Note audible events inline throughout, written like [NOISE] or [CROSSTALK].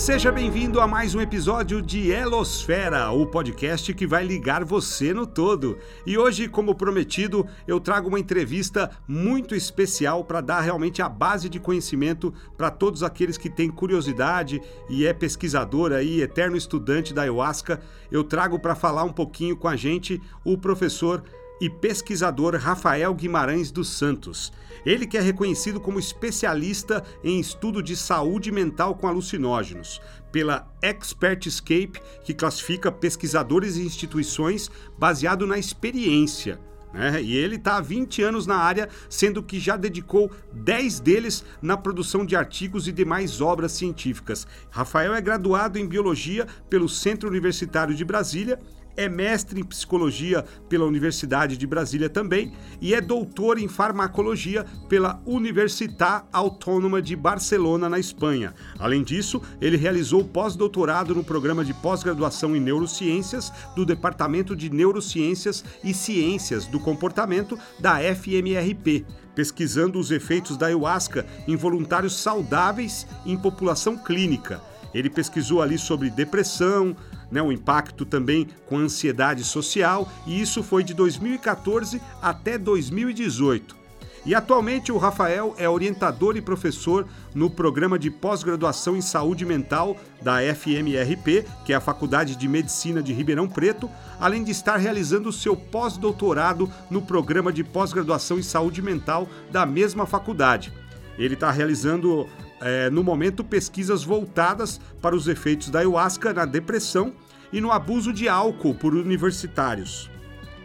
Seja bem-vindo a mais um episódio de Elosfera, o podcast que vai ligar você no todo. E hoje, como prometido, eu trago uma entrevista muito especial para dar realmente a base de conhecimento para todos aqueles que têm curiosidade e é pesquisador aí, eterno estudante da ayahuasca. Eu trago para falar um pouquinho com a gente o professor e pesquisador Rafael Guimarães dos Santos. Ele que é reconhecido como especialista em estudo de saúde mental com alucinógenos pela Expertscape, que classifica pesquisadores e instituições baseado na experiência. Né? E ele está há 20 anos na área, sendo que já dedicou 10 deles na produção de artigos e demais obras científicas. Rafael é graduado em Biologia pelo Centro Universitário de Brasília é mestre em psicologia pela Universidade de Brasília também e é doutor em farmacologia pela Universitat Autônoma de Barcelona, na Espanha. Além disso, ele realizou pós-doutorado no programa de pós-graduação em neurociências do Departamento de Neurociências e Ciências do Comportamento da FMRP, pesquisando os efeitos da ayahuasca em voluntários saudáveis em população clínica. Ele pesquisou ali sobre depressão, né, o impacto também com a ansiedade social, e isso foi de 2014 até 2018. E atualmente o Rafael é orientador e professor no programa de pós-graduação em saúde mental da FMRP, que é a Faculdade de Medicina de Ribeirão Preto, além de estar realizando seu pós-doutorado no programa de pós-graduação em saúde mental da mesma faculdade. Ele está realizando é, no momento, pesquisas voltadas para os efeitos da ayahuasca na depressão e no abuso de álcool por universitários.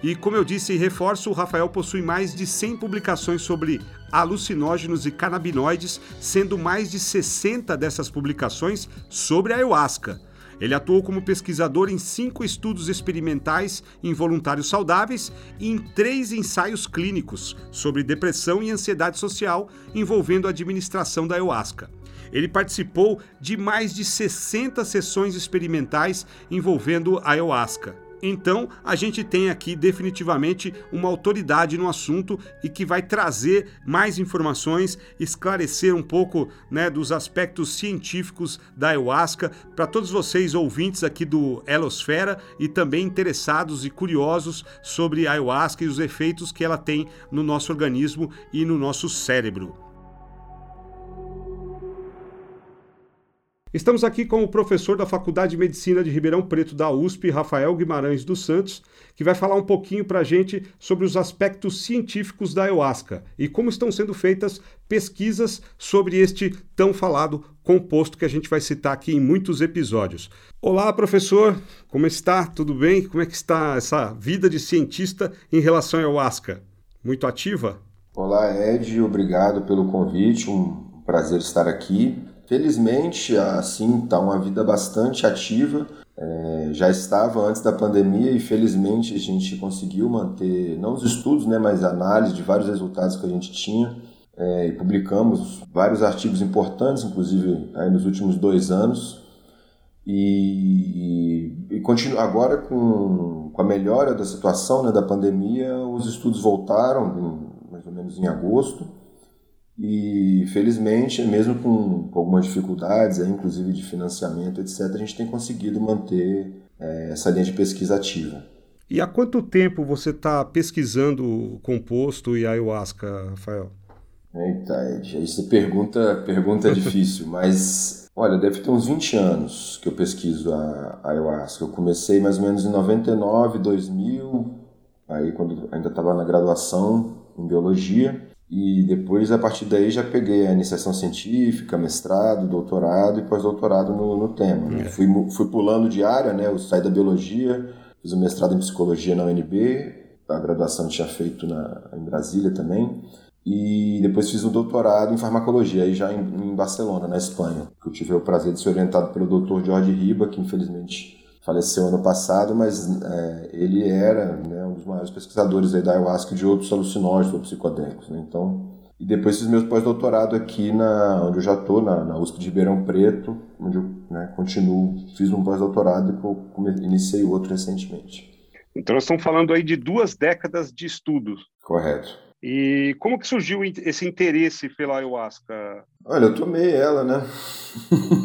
E como eu disse e reforço, o Rafael possui mais de 100 publicações sobre alucinógenos e canabinoides, sendo mais de 60 dessas publicações sobre a ayahuasca. Ele atuou como pesquisador em cinco estudos experimentais em voluntários saudáveis e em três ensaios clínicos sobre depressão e ansiedade social envolvendo a administração da ayahuasca. Ele participou de mais de 60 sessões experimentais envolvendo a ayahuasca. Então, a gente tem aqui definitivamente uma autoridade no assunto e que vai trazer mais informações, esclarecer um pouco né, dos aspectos científicos da ayahuasca para todos vocês ouvintes aqui do Elosfera e também interessados e curiosos sobre a ayahuasca e os efeitos que ela tem no nosso organismo e no nosso cérebro. Estamos aqui com o professor da Faculdade de Medicina de Ribeirão Preto da USP, Rafael Guimarães dos Santos, que vai falar um pouquinho para a gente sobre os aspectos científicos da ayahuasca e como estão sendo feitas pesquisas sobre este tão falado composto que a gente vai citar aqui em muitos episódios. Olá, professor, como está? Tudo bem? Como é que está essa vida de cientista em relação à ayahuasca? Muito ativa? Olá, Ed, obrigado pelo convite, um prazer estar aqui. Felizmente, assim, está uma vida bastante ativa. É, já estava antes da pandemia e felizmente a gente conseguiu manter, não os estudos, né, mas a análise de vários resultados que a gente tinha. É, e publicamos vários artigos importantes, inclusive aí nos últimos dois anos. E, e, e continua agora com, com a melhora da situação né, da pandemia, os estudos voltaram, em, mais ou menos em agosto. E felizmente, mesmo com, com algumas dificuldades, inclusive de financiamento, etc., a gente tem conseguido manter é, essa linha de pesquisa ativa. E há quanto tempo você está pesquisando o composto e a ayahuasca, Rafael? Eita, Ed, aí você pergunta, pergunta [LAUGHS] difícil, mas olha, deve ter uns 20 anos que eu pesquiso a, a ayahuasca. Eu comecei mais ou menos em 99, 2000, aí quando ainda estava na graduação em biologia. E depois, a partir daí, já peguei a iniciação científica, mestrado, doutorado e pós-doutorado no, no tema. Né? É. Fui, fui pulando de área, né? Eu saí da biologia, fiz o mestrado em psicologia na UNB, a graduação tinha feito na, em Brasília também. E depois fiz o doutorado em farmacologia, aí já em, em Barcelona, na Espanha. Eu tive o prazer de ser orientado pelo Dr. Jorge Riba, que infelizmente faleceu ano passado, mas é, ele era né, um dos maiores pesquisadores da ayahuasca e de outros alucinógenos ou psicodélicos. Né? Então, e depois fiz meu pós-doutorado aqui na onde eu já estou, na, na USP de Ribeirão Preto, onde eu né, continuo, fiz um pós-doutorado e iniciei outro recentemente. Então nós estamos falando aí de duas décadas de estudos. Correto. E como que surgiu esse interesse pela ayahuasca? Olha, eu tomei ela, né? [LAUGHS]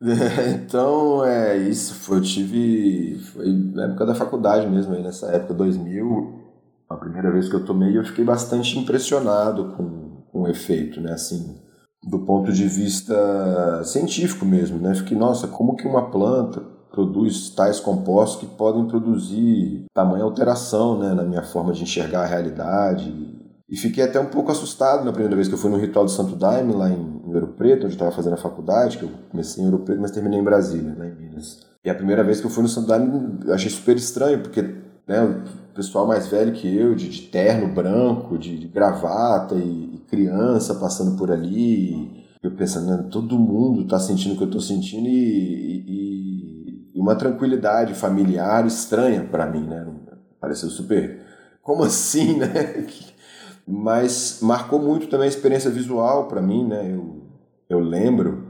[LAUGHS] então, é isso. Foi, eu tive. Foi na época da faculdade mesmo, aí nessa época, 2000, a primeira vez que eu tomei, eu fiquei bastante impressionado com, com o efeito, né? Assim, do ponto de vista científico mesmo, né? Fiquei, nossa, como que uma planta produz tais compostos que podem produzir tamanha alteração né, na minha forma de enxergar a realidade. E fiquei até um pouco assustado na primeira vez que eu fui no Ritual do Santo Daime, lá em, em Ouro Preto, onde eu estava fazendo a faculdade, que eu comecei em Ouro Preto, mas terminei em Brasília, lá em Minas. E a primeira vez que eu fui no Santo Daime, eu achei super estranho, porque né, o pessoal mais velho que eu, de, de terno branco, de, de gravata e, e, criança passando por ali, eu pensando, todo mundo está sentindo o que eu estou sentindo e, e, e, uma tranquilidade familiar estranha para mim, né? Pareceu super. Como assim, [LAUGHS] né? Mas marcou muito também a experiência visual para mim, né? Eu, eu lembro,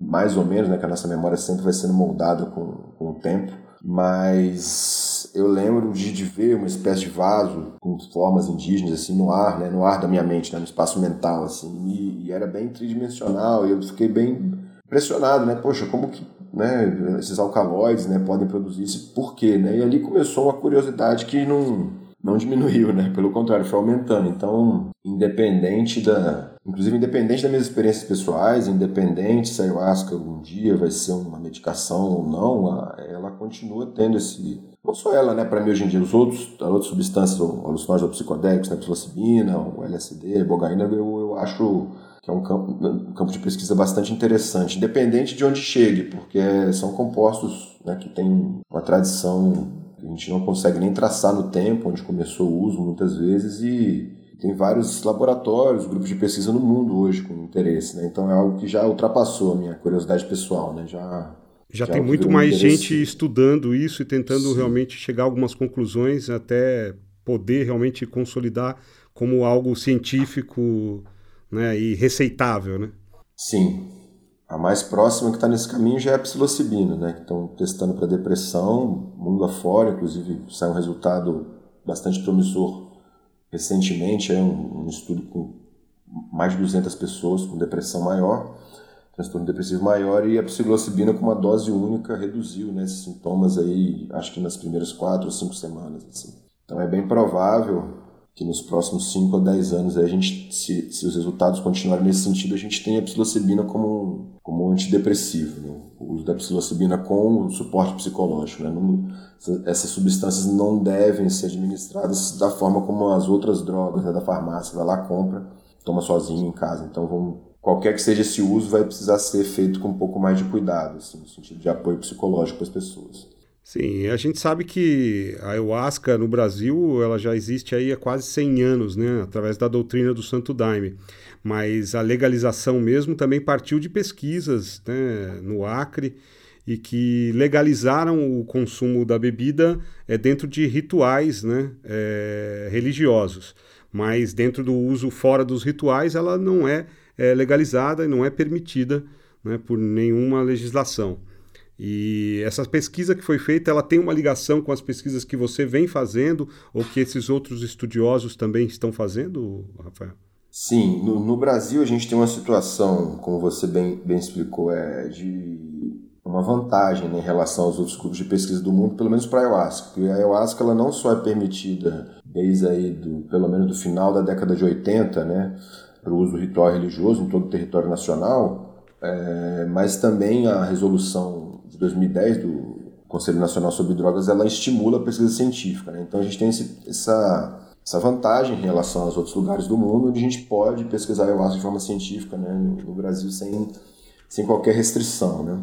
mais ou menos, né? Que a nossa memória sempre vai sendo moldada com, com o tempo, mas eu lembro de, de ver uma espécie de vaso com formas indígenas assim no ar, né, no ar da minha mente, né, no espaço mental assim, e, e era bem tridimensional, e eu fiquei bem impressionado, né? Poxa, como que né, esses alcaloides né, podem produzir isso? Por quê? Né? E ali começou uma curiosidade que não não diminuiu, né? Pelo contrário, foi aumentando. Então, independente da. Inclusive, independente das minhas experiências pessoais, independente se a ayahuasca algum dia vai ser uma medicação ou não, ela continua tendo esse. Não só ela, né? Para mim, hoje em dia, os outros, as outras substâncias, alucinógenos ou psicodélicos, né? Psilocibina, o LSD, a bogaína, eu, eu acho que é um campo, um campo de pesquisa bastante interessante, independente de onde chegue, porque são compostos né, que têm uma tradição a gente não consegue nem traçar no tempo onde começou o uso muitas vezes e tem vários laboratórios, grupos de pesquisa no mundo hoje com interesse, né? Então é algo que já ultrapassou a minha curiosidade pessoal, né? Já já, já tem muito mais gente estudando isso e tentando Sim. realmente chegar a algumas conclusões até poder realmente consolidar como algo científico, né, e receitável, né? Sim, a mais próxima que está nesse caminho já é a psilocibina, né? Que estão testando para depressão, mundo afora, inclusive saiu um resultado bastante promissor recentemente, um, um, estudo com mais de 200 pessoas com depressão maior, transtorno depressivo maior, e a psilocibina com uma dose única reduziu né, esses sintomas aí, acho que nas primeiras quatro ou cinco semanas. Assim. Então é bem provável que nos próximos 5 a 10 anos, a gente, se, se, os resultados continuarem nesse sentido, a gente tem a psilocibina como, como um antidepressivo. Né? O uso da psilocibina com o suporte psicológico. Né? Não, essas substâncias não devem ser administradas da forma como as outras drogas né, da farmácia. Vai lá, compra, toma sozinho em casa. Então, vamos, qualquer que seja esse uso, vai precisar ser feito com um pouco mais de cuidado, assim, no sentido de apoio psicológico para as pessoas. Sim, a gente sabe que a ayahuasca no Brasil ela já existe aí há quase 100 anos, né, através da doutrina do Santo Daime. Mas a legalização mesmo também partiu de pesquisas né, no Acre e que legalizaram o consumo da bebida é, dentro de rituais né, é, religiosos. Mas dentro do uso fora dos rituais ela não é, é legalizada e não é permitida né, por nenhuma legislação. E essa pesquisa que foi feita, ela tem uma ligação com as pesquisas que você vem fazendo ou que esses outros estudiosos também estão fazendo, Rafael? Sim, no, no Brasil a gente tem uma situação, como você bem, bem explicou, é de uma vantagem né, em relação aos outros grupos de pesquisa do mundo, pelo menos para a ayahuasca. Porque a ayahuasca ela não só é permitida desde aí do, pelo menos do final da década de 80, né, para o uso ritual religioso em todo o território nacional, é, mas também a resolução 2010 do Conselho Nacional sobre Drogas, ela estimula a pesquisa científica. Né? Então a gente tem esse, essa, essa vantagem em relação aos outros lugares do mundo, onde a gente pode pesquisar ayahuasca de forma científica né? no, no Brasil sem, sem qualquer restrição. Né?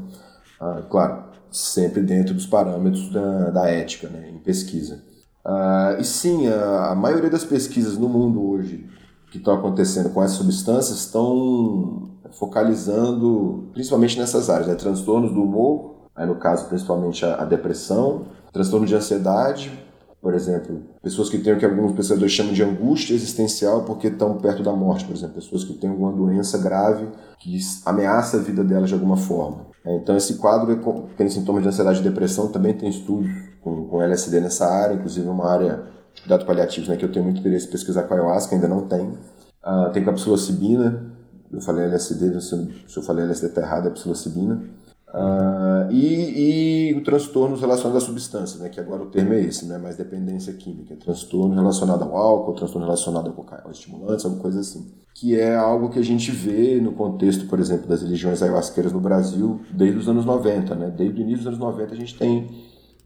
Ah, claro, sempre dentro dos parâmetros da, da ética né? em pesquisa. Ah, e sim, a, a maioria das pesquisas no mundo hoje que estão acontecendo com essas substâncias estão focalizando principalmente nessas áreas, né? transtornos do humor, Aí, no caso, principalmente a, a depressão, transtorno de ansiedade, por exemplo, pessoas que têm o que alguns pesquisadores chamam de angústia existencial porque estão perto da morte, por exemplo, pessoas que têm alguma doença grave que ameaça a vida delas de alguma forma. É, então, esse quadro tem sintomas de ansiedade e depressão, também tem estudos com, com LSD nessa área, inclusive uma área de cuidados paliativos, né, que eu tenho muito interesse em pesquisar com a ayahuasca, ainda não tem. Uh, tem com a psilocibina, eu falei LSD, se eu falei LSD tá errado, é psilocibina. Uh, e, e o transtornos relacionados à substância, né, que agora o termo é esse, né, mais dependência química, transtorno relacionado ao álcool, transtorno relacionado ao estimulantes, alguma coisa assim. Que é algo que a gente vê no contexto, por exemplo, das religiões ayahuasqueiras no Brasil desde os anos 90. Né? Desde o início dos anos 90 a gente tem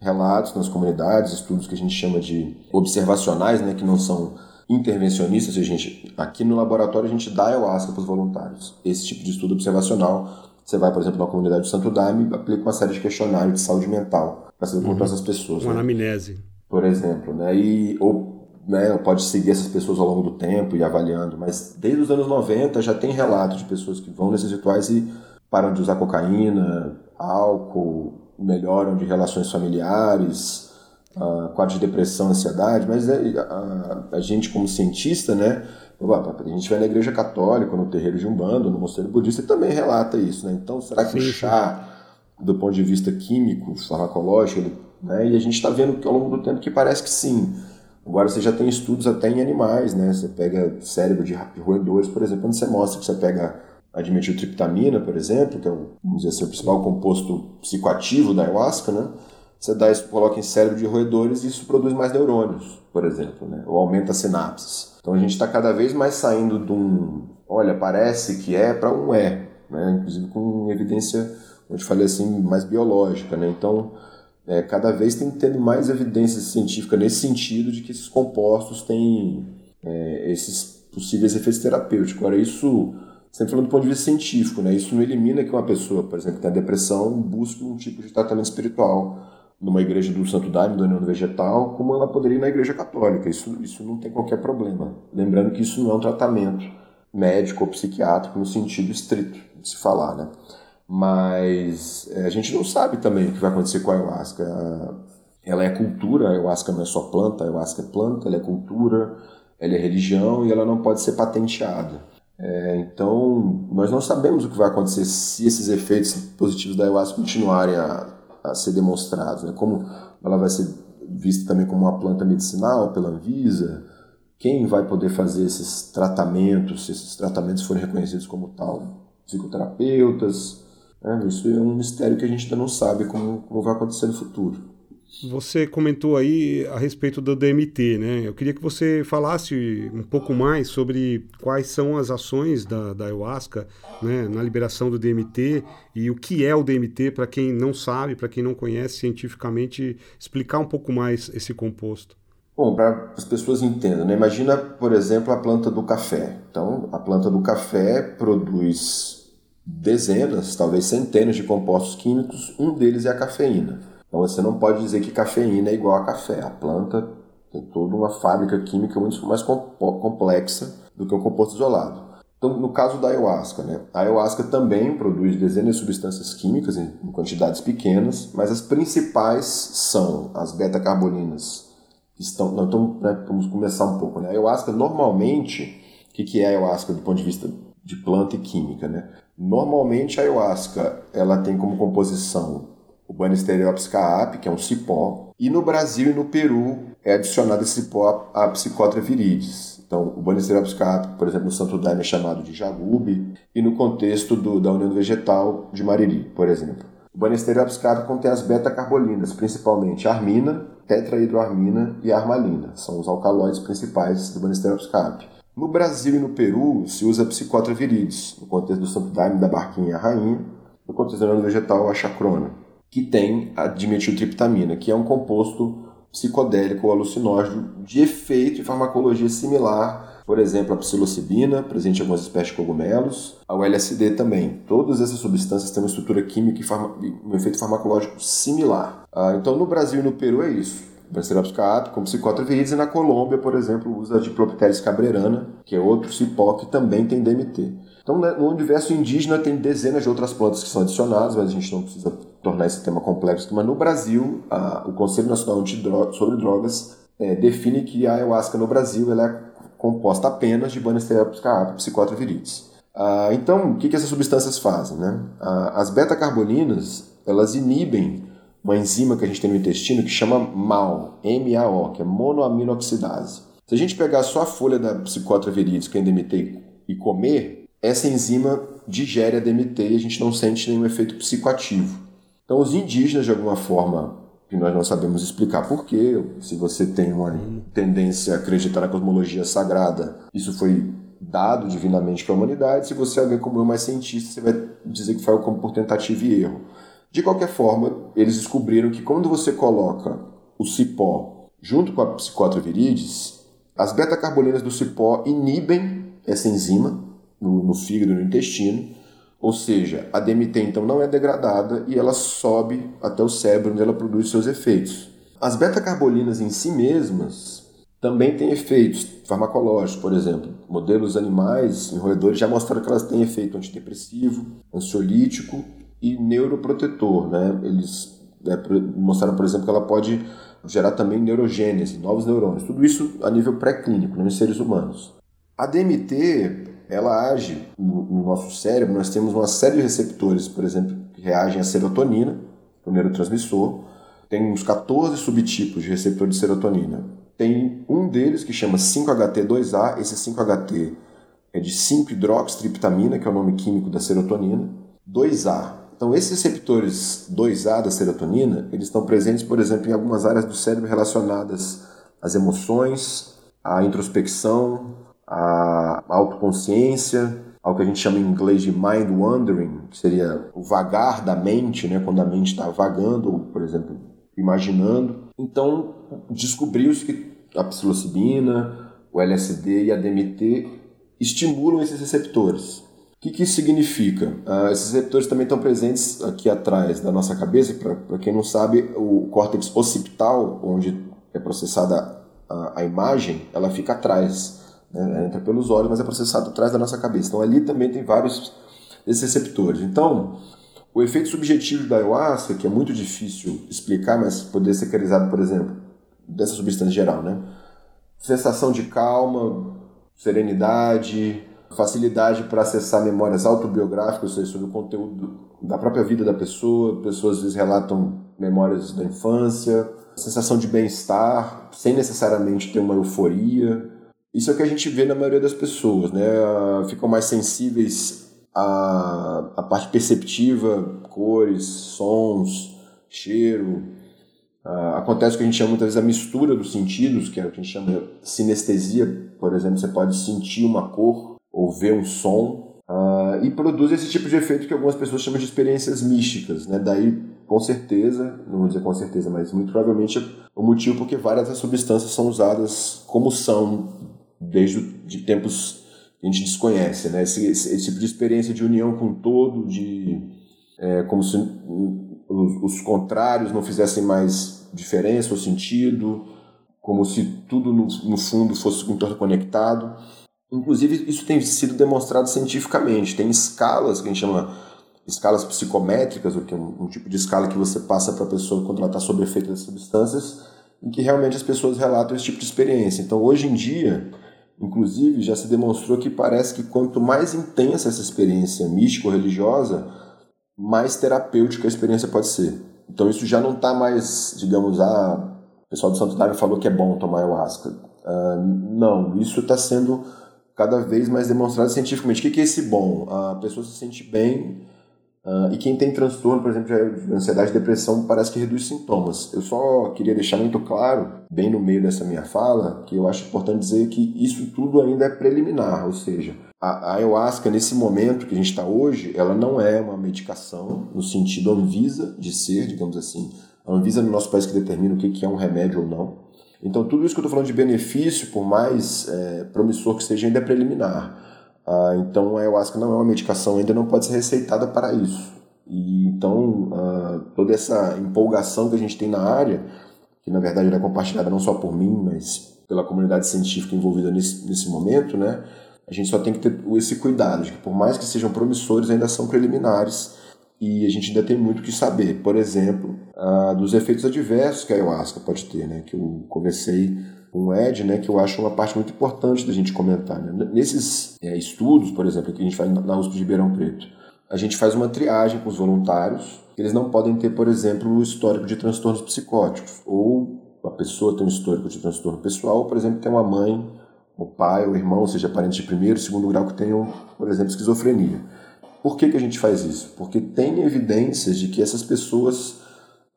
relatos nas comunidades, estudos que a gente chama de observacionais, né, que não são intervencionistas, a gente, aqui no laboratório a gente dá ayahuasca para os voluntários. Esse tipo de estudo observacional você vai, por exemplo, na comunidade do Santo Daime e aplica uma série de questionários de saúde mental para saber como uhum. estão essas pessoas. Uma né? anamnese. Por exemplo, né? E, ou né, pode seguir essas pessoas ao longo do tempo e avaliando, mas desde os anos 90 já tem relatos de pessoas que vão nesses rituais e param de usar cocaína, álcool, melhoram de relações familiares, uh, quadros de depressão, ansiedade, mas é, a, a, gente como cientista, né, a gente vai na igreja católica, no terreiro de Umbanda, no mosteiro budista, e também relata isso, né? Então, será que o chá, do ponto de vista químico, farmacológico, ele, né? E a gente está vendo que ao longo do tempo que parece que sim. Agora você já tem estudos até em animais, né? Você pega cérebro de roedores, por exemplo, onde você mostra que você pega a dimetiltriptamina, por exemplo, que é o, vamos dizer assim, o principal composto psicoativo da ayahuasca, né? Você dá isso, coloca em cérebro de roedores e isso produz mais neurônios, por exemplo, né? Ou aumenta sinapses. Então a gente está cada vez mais saindo de um, olha, parece que é para um é, né? inclusive com evidência, como eu te falei assim, mais biológica. Né? Então, é, cada vez tem tendo mais evidência científica nesse sentido de que esses compostos têm é, esses possíveis efeitos terapêuticos. Agora, isso, sempre falando do ponto de vista científico, né? isso não elimina que uma pessoa, por exemplo, que tem depressão, busque um tipo de tratamento espiritual numa igreja do Santo Daime, do União Vegetal, como ela poderia ir na igreja católica. Isso, isso não tem qualquer problema. Lembrando que isso não é um tratamento médico ou psiquiátrico no sentido estrito de se falar, né? Mas é, a gente não sabe também o que vai acontecer com a ayahuasca. Ela é cultura, a ayahuasca não é só planta, a ayahuasca é planta, ela é cultura, ela é religião e ela não pode ser patenteada. É, então, nós não sabemos o que vai acontecer se esses efeitos positivos da ayahuasca continuarem a a ser demonstrados, né? como ela vai ser vista também como uma planta medicinal pela Anvisa, quem vai poder fazer esses tratamentos, se esses tratamentos forem reconhecidos como tal, psicoterapeutas, né? isso é um mistério que a gente ainda não sabe como, como vai acontecer no futuro. Você comentou aí a respeito do DMT, né? Eu queria que você falasse um pouco mais sobre quais são as ações da, da ayahuasca né, na liberação do DMT e o que é o DMT, para quem não sabe, para quem não conhece cientificamente, explicar um pouco mais esse composto. Bom, para as pessoas entendam, né? imagina, por exemplo, a planta do café. Então, a planta do café produz dezenas, talvez centenas de compostos químicos, um deles é a cafeína. Então você não pode dizer que cafeína é igual a café. A planta tem toda uma fábrica química muito mais complexa do que um composto isolado. Então, no caso da ayahuasca, né? a ayahuasca também produz dezenas de substâncias químicas em quantidades pequenas, mas as principais são as beta-carboninas. Estão, então, né, vamos começar um pouco. Né? A ayahuasca, normalmente, o que, que é a ayahuasca do ponto de vista de planta e química? Né? Normalmente, a ayahuasca ela tem como composição o Banisteriopsis caapi, que é um cipó, e no Brasil e no Peru é adicionado esse cipó a Psicotra viridis. Então, o Banisteriopsis caapi, por exemplo, no Santo Daime é chamado de jagube, e no contexto do, da União Vegetal de Mariri, por exemplo. O Banisteriopsis caapi contém as beta-carbolinas, principalmente armina, tetrahidroarmina e armalina. São os alcaloides principais do Banisteriopsis caapi. No Brasil e no Peru se usa Psicotra viridis, no contexto do Santo Daime da Barquinha Rainha, no contexto da União Vegetal a chacrona que tem a dimetiltriptamina, que é um composto psicodélico ou alucinógeno de efeito e farmacologia similar, por exemplo, a psilocibina, presente em algumas espécies de cogumelos, ao LSD também. Todas essas substâncias têm uma estrutura química e um efeito farmacológico similar. Ah, então, no Brasil e no Peru é isso. Bracerops caapi, como psicótera viridis, e na Colômbia, por exemplo, usa a Diplopteris cabrerana, que é outro cipó que também tem DMT. Então, né, no universo indígena tem dezenas de outras plantas que são adicionadas, mas a gente não precisa tornar esse tema complexo, mas no Brasil, a, o Conselho Nacional sobre Drogas é, define que a ayahuasca no Brasil ela é composta apenas de Banisteriopsis caapi, psicótera viridis. Ah, então, o que, que essas substâncias fazem? Né? Ah, as beta-carboninas, elas inibem uma enzima que a gente tem no intestino que chama MAO, M-A-O, que é monoaminoxidase. Se a gente pegar só a folha da psicótera viridis, que é DMT, e comer, essa enzima digere a DMT e a gente não sente nenhum efeito psicoativo. Então, os indígenas, de alguma forma, que nós não sabemos explicar porquê, se você tem uma tendência a acreditar na cosmologia sagrada, isso foi dado divinamente para a humanidade. Se você é alguém como eu, mais cientista, você vai dizer que foi como por tentativa e erro. De qualquer forma, eles descobriram que quando você coloca o cipó junto com a psicótria viridis, as beta-carbolinas do cipó inibem essa enzima no, no fígado no intestino, ou seja, a DMT então não é degradada e ela sobe até o cérebro onde ela produz seus efeitos. As beta-carbolinas em si mesmas também têm efeitos farmacológicos, por exemplo. Modelos animais em roedores já mostraram que elas têm efeito antidepressivo, ansiolítico e neuroprotetor. Né? Eles é, mostraram, por exemplo, que ela pode gerar também neurogênese, novos neurônios. Tudo isso a nível pré-clínico, não em seres humanos. A DMT ela age no, no, nosso cérebro, nós temos uma série de receptores, por exemplo, que reagem à serotonina, o neurotransmissor. Tem uns 14 subtipos de receptor de serotonina. Tem um deles que chama 5-HT2A, esse 5-HT é de 5-hidroxitriptamina, que é o nome químico da serotonina. 2A. Então, esses receptores 2A da serotonina, eles estão presentes, por exemplo, em algumas áreas do cérebro relacionadas às emoções, à introspecção, a autoconsciência, ao que a gente chama em inglês de mind wandering, que seria o vagar da mente, né, quando a mente está vagando, ou, por exemplo, imaginando. Então, descobriu-se que a psilocibina, o LSD e a DMT estimulam esses receptores. O que, que isso significa? Uh, esses receptores também estão presentes aqui atrás da nossa cabeça. Para quem não sabe, o córtex occipital, onde é processada a, a imagem, ela fica atrás né? entra pelos olhos, mas é processado atrás da nossa cabeça. Então ali também tem vários desses receptores. Então, o efeito subjetivo da ayahuasca, que é muito difícil explicar, mas poderia ser caracterizado, por exemplo, dessa substância geral, né? Sensação de calma, serenidade, facilidade para acessar memórias autobiográficas, ou seja, sobre o conteúdo da própria vida da pessoa. Pessoas às vezes relatam memórias da infância, sensação de bem-estar, sem necessariamente ter uma euforia. Isso é o que a gente vê na maioria das pessoas, né? Ficam mais sensíveis à, à parte perceptiva, cores, sons, cheiro. Uh, acontece o que a gente chama muitas vezes a mistura dos sentidos, que é o que a gente chama sinestesia. Por exemplo, você pode sentir uma cor ou ver um som. Uh, e produz esse tipo de efeito que algumas pessoas chamam de experiências místicas. Né? Daí, com certeza, não vou dizer com certeza, mas muito provavelmente é o motivo porque várias das substâncias são usadas como são desde de tempos que a gente desconhece, né? Esse, esse, esse tipo de experiência de união com todo, de é, como se os, os, contrários não fizessem mais diferença ou sentido, como se tudo no, no fundo fosse interconectado. Inclusive, isso tem sido demonstrado cientificamente. Tem escalas que a gente chama escalas psicométricas, que é um, um tipo de escala que você passa para a pessoa quando ela está sob efeito das substâncias, em que realmente as pessoas relatam esse tipo de experiência. Então, hoje em dia, Inclusive, já se demonstrou que parece que quanto mais intensa essa experiência mística ou religiosa, mais terapêutica a experiência pode ser. Então, isso já não está mais, digamos, ah, o pessoal do Santo Daime falou que é bom tomar ayahuasca. Uh, não, isso está sendo cada vez mais demonstrado cientificamente. O que é esse bom? A pessoa se sente bem Uh, e quem tem transtorno, por exemplo, de ansiedade e depressão, parece que reduz sintomas. Eu só queria deixar muito claro, bem no meio dessa minha fala, que eu acho importante dizer que isso tudo ainda é preliminar, ou seja, a, ayahuasca, nesse momento que a gente está hoje, ela não é uma medicação no sentido Anvisa de ser, digamos assim. Anvisa no nosso país que determina o que é um remédio ou não. Então, tudo isso que eu estou falando de benefício, por mais é, promissor que seja, ainda é preliminar. Ah, então a ayahuasca não é uma medicação, ainda não pode ser receitada para isso. E então ah, toda essa empolgação que a gente tem na área, que na verdade é compartilhada não só por mim, mas pela comunidade científica envolvida nesse, nesse momento, né? A gente só tem que ter esse cuidado de que por mais que sejam promissores, ainda são preliminares e a gente ainda tem muito que saber. Por exemplo, ah, dos efeitos adversos que a ayahuasca pode ter, né? Que eu conversei um Ed, né, que eu acho uma parte muito importante da gente comentar. Né? Nesses é, estudos, por exemplo, que a gente faz na USP de Ribeirão Preto, a gente faz uma triagem com os voluntários, eles não podem ter, por exemplo, o histórico de transtornos psicóticos, ou a pessoa tem um histórico de transtorno pessoal, ou, por exemplo, tem uma mãe o pai ou irmão, seja parente de primeiro, segundo grau, que tenham, por exemplo, esquizofrenia. Por que, que a gente faz isso? Porque tem evidências de que essas pessoas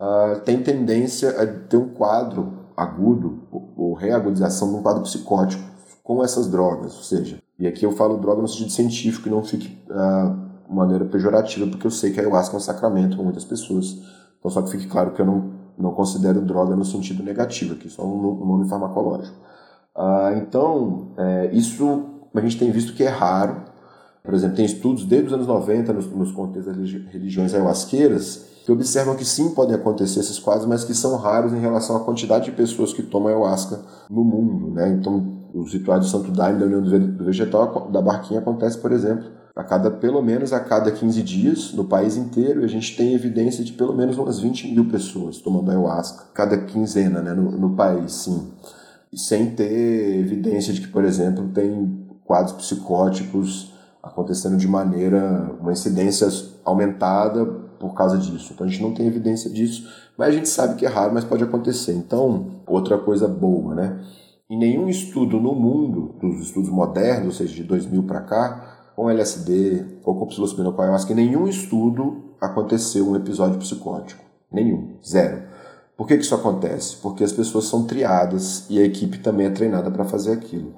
uh, têm tendência a ter um quadro agudo ou reagudização de um quadro psicótico com essas drogas, ou seja, e aqui eu falo droga no sentido científico e não fique uh, maneira pejorativa, porque eu sei que a ayahuasca é um sacramento para muitas pessoas. Então, só que fique claro que eu não, não considero droga no sentido negativo, aqui só um, nome farmacológico. Uh, então, é, isso a gente tem visto que é raro. Por exemplo, tem estudos desde os anos 90 nos, nos contextos das religiões ayahuasqueiras que observam que sim podem acontecer esses quadros, mas que são raros em relação à quantidade de pessoas que tomam ayahuasca no mundo. Né? Então, os rituais do Santo Daime da União do Vegetal da Barquinha acontece, por exemplo, a cada pelo menos a cada 15 dias no país inteiro, e a gente tem evidência de pelo menos umas 20 mil pessoas tomando ayahuasca, cada quinzena né, no, no país, sim. Sem ter evidência de que, por exemplo, tem quadros psicóticos acontecendo de maneira, uma incidência aumentada por causa disso. Então a gente não tem evidência disso, mas a gente sabe que é raro, mas pode acontecer. Então, outra coisa boa, né? Em nenhum estudo no mundo, dos estudos modernos, ou seja, de 2000 para cá, com LSD ou com psilocibina com ayahuasca, em nenhum estudo aconteceu um episódio psicótico. Nenhum. Zero. Por que, que isso acontece? Porque as pessoas são triadas e a equipe também é treinada para fazer aquilo.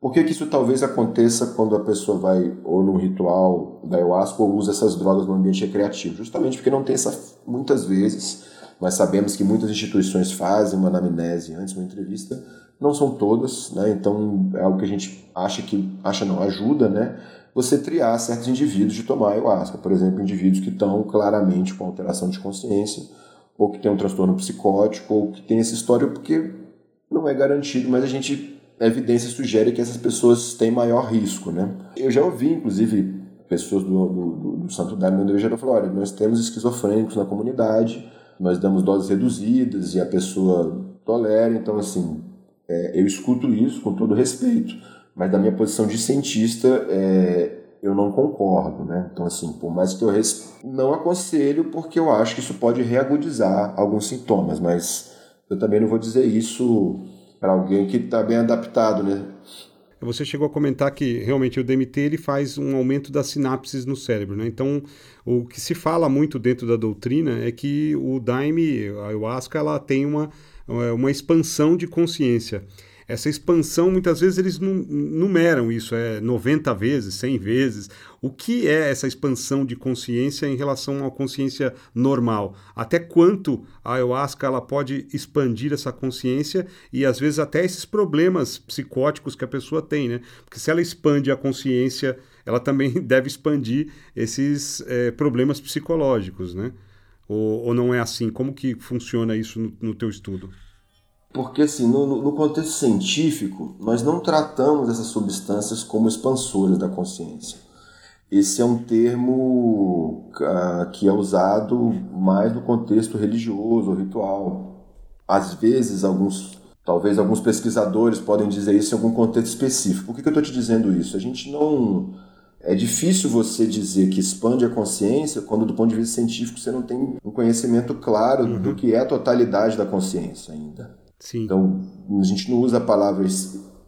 Por que, que isso talvez aconteça quando a pessoa vai ou num ritual da ayahuasca ou usa essas drogas no ambiente recreativo? Justamente porque não tem essa. Muitas vezes, nós sabemos que muitas instituições fazem uma anamnese antes, uma entrevista, não são todas, né? Então é algo que a gente acha que. acha não, ajuda, né? Você triar certos indivíduos de tomar ayahuasca. Por exemplo, indivíduos que estão claramente com alteração de consciência, ou que têm um transtorno psicótico, ou que têm essa história, porque não é garantido, mas a gente a evidência sugere que essas pessoas têm maior risco, né? Eu já ouvi, inclusive, pessoas do, do, do Santo Daime do Vegetal falar, olha, nós temos esquizofrênicos na comunidade, nós damos doses reduzidas e a pessoa tolera, então, assim, é, eu escuto isso com todo respeito, mas da minha posição de cientista, é, eu não concordo, né? Então, assim, por mais que eu res... não aconselho, porque eu acho que isso pode reagudizar alguns sintomas, mas eu também não vou dizer isso para alguém que está bem adaptado, né? Você chegou a comentar que realmente o DMT ele faz um aumento das sinapses no cérebro, né? Então, o que se fala muito dentro da doutrina é que o Daime, a ayahuasca, ela tem uma, uma expansão de consciência essa expansão, muitas vezes eles numeram isso, é 90 vezes, 100 vezes. O que é essa expansão de consciência em relação à consciência normal? Até quanto a ayahuasca ela pode expandir essa consciência e às vezes até esses problemas psicóticos que a pessoa tem, né? Porque se ela expande a consciência, ela também [LAUGHS] deve expandir esses é, problemas psicológicos, né? Ou, ou, não é assim? Como que funciona isso no, no teu estudo? Porque, assim, no, no, contexto científico, nós não tratamos essas substâncias como expansoras da consciência. Esse é um termo uh, que é usado mais no contexto religioso ou ritual. Às vezes, alguns, talvez alguns pesquisadores podem dizer isso em algum contexto específico. Por que, que eu estou te dizendo isso? A gente não. É difícil você dizer que expande a consciência quando, do ponto de vista científico, você não tem um conhecimento claro uhum. do que é a totalidade da consciência ainda. Sim. Então, a gente não usa a palavra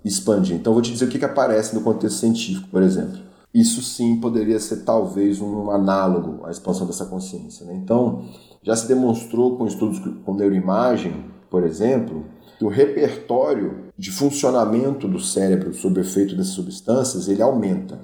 expandir. Então, vou te dizer o que, que aparece no contexto científico, por exemplo. Isso sim poderia ser talvez um análogo à expansão dessa consciência. Né? Então, já se demonstrou com estudos com neuroimagem, por exemplo, que o repertório de funcionamento do cérebro sob efeito dessas substâncias ele aumenta.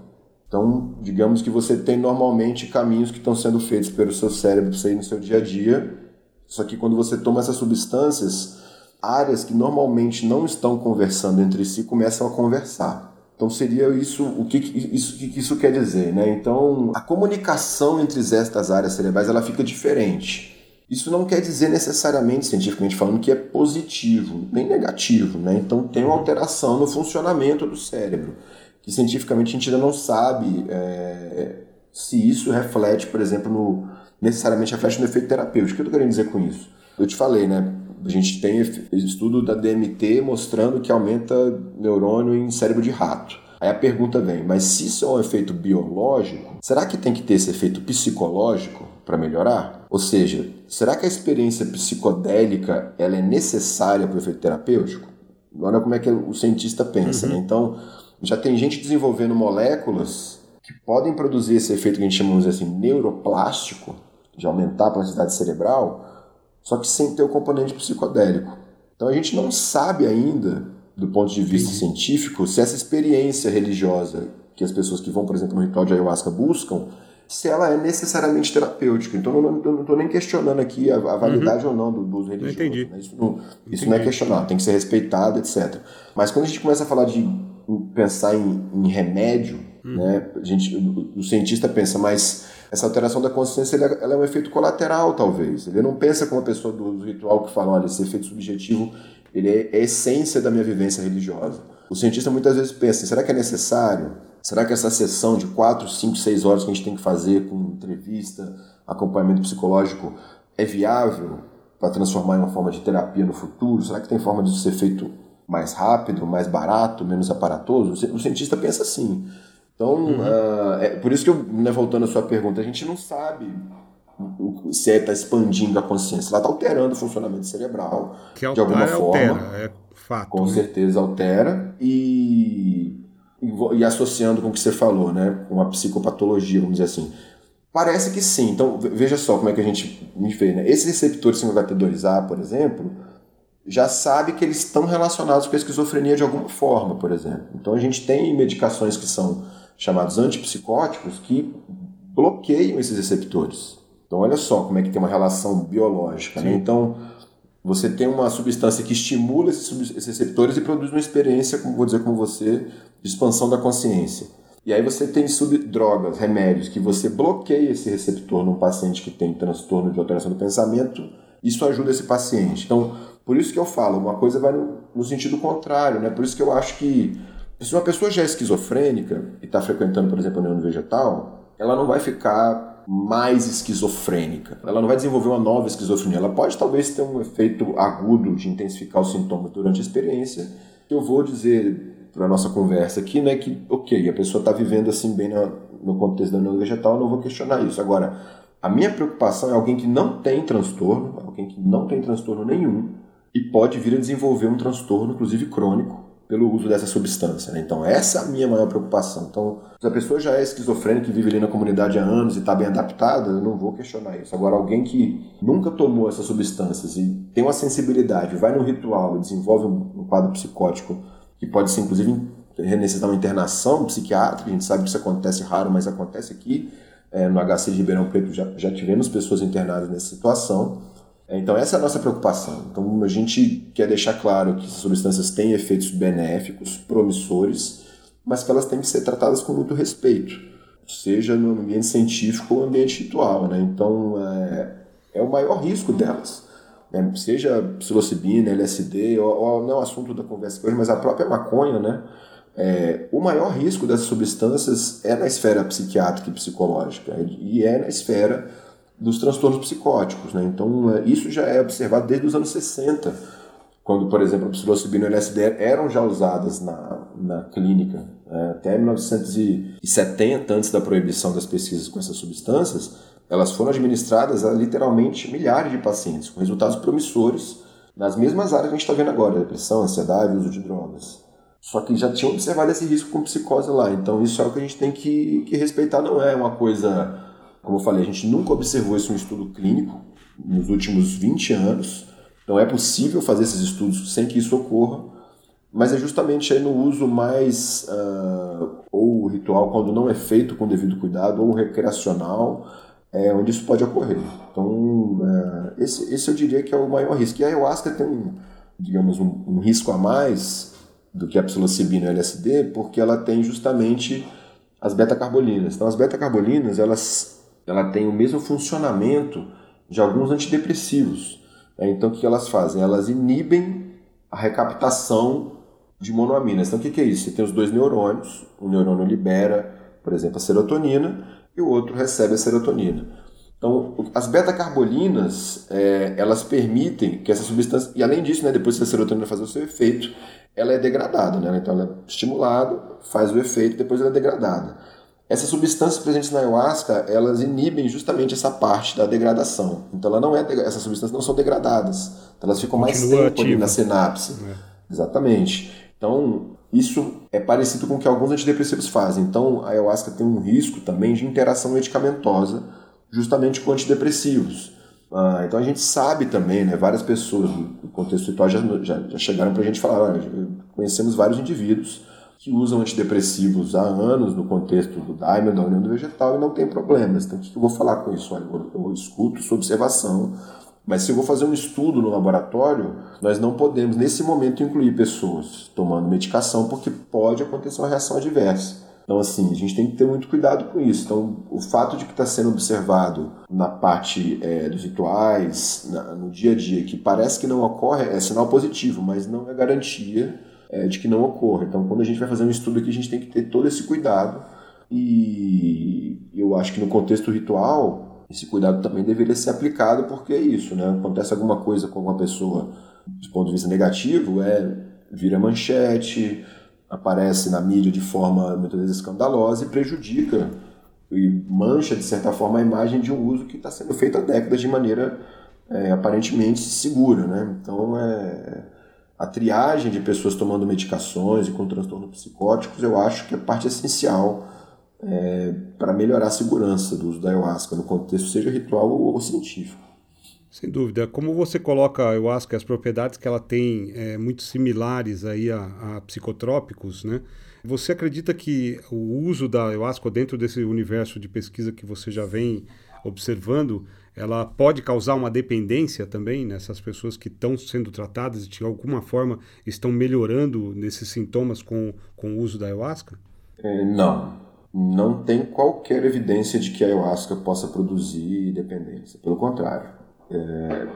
Então, digamos que você tem normalmente caminhos que estão sendo feitos pelo seu cérebro para você ir no seu dia a dia, só que quando você toma essas substâncias, áreas que normalmente não estão conversando entre si começam a conversar. Então seria isso o que isso, que isso quer dizer, né? Então a comunicação entre estas áreas cerebrais ela fica diferente. Isso não quer dizer necessariamente, cientificamente falando, que é positivo, nem negativo, né? Então tem uma alteração no funcionamento do cérebro, que cientificamente a gente ainda não sabe é, se isso reflete, por exemplo, no, necessariamente reflete no efeito terapêutico. O que eu estou querendo dizer com isso? Eu te falei, né? A gente tem estudo da DMT mostrando que aumenta neurônio em cérebro de rato. Aí a pergunta vem, mas se isso é um efeito biológico, será que tem que ter esse efeito psicológico para melhorar? Ou seja, será que a experiência psicodélica ela é necessária para o efeito terapêutico? olha como é que o cientista pensa. Uhum. Né? Então, já tem gente desenvolvendo moléculas que podem produzir esse efeito que a gente chama assim, neuroplástico, de aumentar a plasticidade cerebral, só que sem ter o componente psicodélico. Então a gente não sabe ainda, do ponto de vista Sim. científico, se essa experiência religiosa que as pessoas que vão, por exemplo, no ritual de ayahuasca buscam, se ela é necessariamente terapêutica. Então, eu não estou nem questionando aqui a, a validade uhum. ou não do, do uso religioso. Entendi. Né? Isso, não, isso não é questionado, tem que ser respeitado, etc. Mas quando a gente começa a falar de pensar em, em remédio, uhum. né, a gente, o, o, cientista pensa, mas essa alteração da consciência ela, ela, é um efeito colateral, talvez. Ele não pensa como a pessoa do, ritual que fala, olha, esse efeito subjetivo ele é, é a essência da minha vivência religiosa. O cientista muitas vezes pensa, será que é necessário Será que essa sessão de 4, 5, 6 horas que a gente tem que fazer com entrevista, acompanhamento psicológico, é viável para transformar em uma forma de terapia no futuro? Será que tem forma de ser feito mais rápido, mais barato, menos aparatoso? O cientista pensa assim. Então, uhum. uh, é por isso que eu, né, voltando à sua pergunta, a gente não sabe se está expandindo a consciência, ela está alterando o funcionamento cerebral que de alguma forma. Altera, é fato. Com né? certeza altera e e associando com o que você falou, né, com a psicopatologia, vamos dizer assim. Parece que sim. Então, veja só como é que a gente vê, né? Esses receptores 5-HT2A, por exemplo, já sabe que eles estão relacionados com a esquizofrenia de alguma forma, por exemplo. Então, a gente tem medicações que são chamados antipsicóticos que bloqueiam esses receptores. Então, olha só como é que tem uma relação biológica, né? Então, você tem uma substância que estimula esses receptores e produz uma experiência, como vou dizer como você, de expansão da consciência. E aí você tem subdrogas, remédios, que você bloqueia esse receptor num paciente que tem transtorno de alteração do pensamento, isso ajuda esse paciente. Então, por isso que eu falo, uma coisa vai no, no sentido contrário, né? Por isso que eu acho que se uma pessoa já é esquizofrênica e está frequentando, por exemplo, o neurônio vegetal, ela não vai ficar mais esquizofrênica. Ela não vai desenvolver uma nova esquizofrenia. Ela pode talvez ter um efeito agudo de intensificar os sintomas durante a experiência. Eu vou dizer para nossa conversa aqui, né, que ok, a pessoa está vivendo assim bem no, contexto da neuro vegetal, eu não vou questionar isso. Agora, a minha preocupação é alguém que não tem transtorno, alguém que não tem transtorno nenhum e pode vir a desenvolver um transtorno, inclusive crônico, pelo uso dessa substância. Né? Então, essa é a minha maior preocupação. Então, se a pessoa já é esquizofrênica e vive ali na comunidade há anos e está bem adaptada, eu não vou questionar isso. Agora, alguém que nunca tomou essas substâncias e tem uma sensibilidade, vai no ritual e desenvolve um, quadro psicótico que pode ser, inclusive, necessitar uma internação psiquiátrica, a gente sabe que isso acontece raro, mas acontece aqui. É, no HC de Ribeirão Preto já, já tivemos pessoas internadas nessa situação então, essa é a nossa preocupação. Então, a gente quer deixar claro que essas substâncias têm efeitos benéficos, promissores, mas que elas têm que ser tratadas com muito respeito, seja no ambiente científico ou no ambiente ritual. Né? Então, é, é o maior risco delas. Né? Seja psilocibina, LSD, ou, ou, não é o assunto da conversa hoje, mas a própria maconha, né? É, o maior risco dessas substâncias é na esfera psiquiátrica e psicológica, e é na esfera dos transtornos psicóticos. Né? Então, é, isso já é observado desde os anos 60, quando, por exemplo, a psilocibina e LSD eram já usadas na, na clínica. Né? Até 1970, antes da proibição das pesquisas com essas substâncias, elas foram administradas a literalmente milhares de pacientes, com resultados promissores nas mesmas áreas que a gente está vendo agora, depressão, ansiedade, uso de drogas. Só que já tinham observado esse risco com psicose lá. Então isso é o que a gente tem que, que respeitar, não é uma coisa como eu falei, a gente nunca observou isso em um estudo clínico nos últimos 20 anos. Não é possível fazer esses estudos sem que isso ocorra, mas é justamente aí no uso mais uh, ou ritual quando não é feito com devido cuidado ou recreacional é onde isso pode ocorrer. Então uh, esse, esse eu diria que é o maior risco. E a ayahuasca tem digamos um, um risco a mais do que a psilocibina e o LSD porque ela tem justamente as beta-carbolinas. Então as beta-carbolinas elas ela tem o mesmo funcionamento de alguns antidepressivos. Né? Então, o que elas fazem? Elas inibem a recaptação de monoaminas. Então, o que é isso? Você tem os dois neurônios, um neurônio libera, por exemplo, a serotonina, e o outro recebe a serotonina. Então, as beta-carbolinas, é, elas permitem que essa substância, e além disso, né, depois que a serotonina faz o seu efeito, ela é degradada, né? Então, ela é estimulada, faz o efeito, depois ela é degradada. Essas substâncias presentes na ayahuasca, elas inibem justamente essa parte da degradação. Então, ela não é essas substâncias não são degradadas. Então, elas ficam Continua mais tempo ali na sinapse. Exatamente. Então, isso é parecido com o que alguns antidepressivos fazem. Então, a ayahuasca tem um risco também de interação medicamentosa, justamente com antidepressivos. Ah, então a gente sabe também, né, várias pessoas no contexto espiritual já, já, já chegaram para a gente falar, olha, conhecemos vários indivíduos que usam antidepressivos há anos no contexto do Daimler, da União do Vegetal, e não tem problemas. Então o que eu vou falar com isso? Olha, eu, escuto sua observação, mas se eu vou fazer um estudo no laboratório, nós não podemos, nesse momento, incluir pessoas tomando medicação, porque pode acontecer uma reação adversa. Então, assim, a gente tem que ter muito cuidado com isso. Então, o fato de que está sendo observado na parte é, dos rituais, na, no dia a dia, que parece que não ocorre, é sinal positivo, mas não é garantia é, de que não ocorra. Então, quando a gente vai fazer um estudo aqui, a gente tem que ter todo esse cuidado. E eu acho que no contexto ritual, esse cuidado também deveria ser aplicado porque é isso, né? Acontece alguma coisa com uma pessoa do ponto de vista negativo, é vira manchete, aparece na mídia de forma muitas vezes escandalosa e prejudica e mancha de certa forma a imagem de um uso que está sendo feito há décadas de maneira é, aparentemente segura, né? Então é a triagem de pessoas tomando medicações e com transtornos psicóticos eu acho que é parte essencial é, para melhorar a segurança do uso da ayahuasca no contexto seja ritual ou, científico. Sem dúvida. Como você coloca a ayahuasca, as propriedades que ela tem é, muito similares aí a, a, psicotrópicos, né? Você acredita que o uso da ayahuasca dentro desse universo de pesquisa que você já vem observando, ela pode causar uma dependência também nessas pessoas que estão sendo tratadas e de alguma forma estão melhorando nesses sintomas com, com o uso da ayahuasca? É, não, não tem qualquer evidência de que a ayahuasca possa produzir dependência. Pelo contrário. É,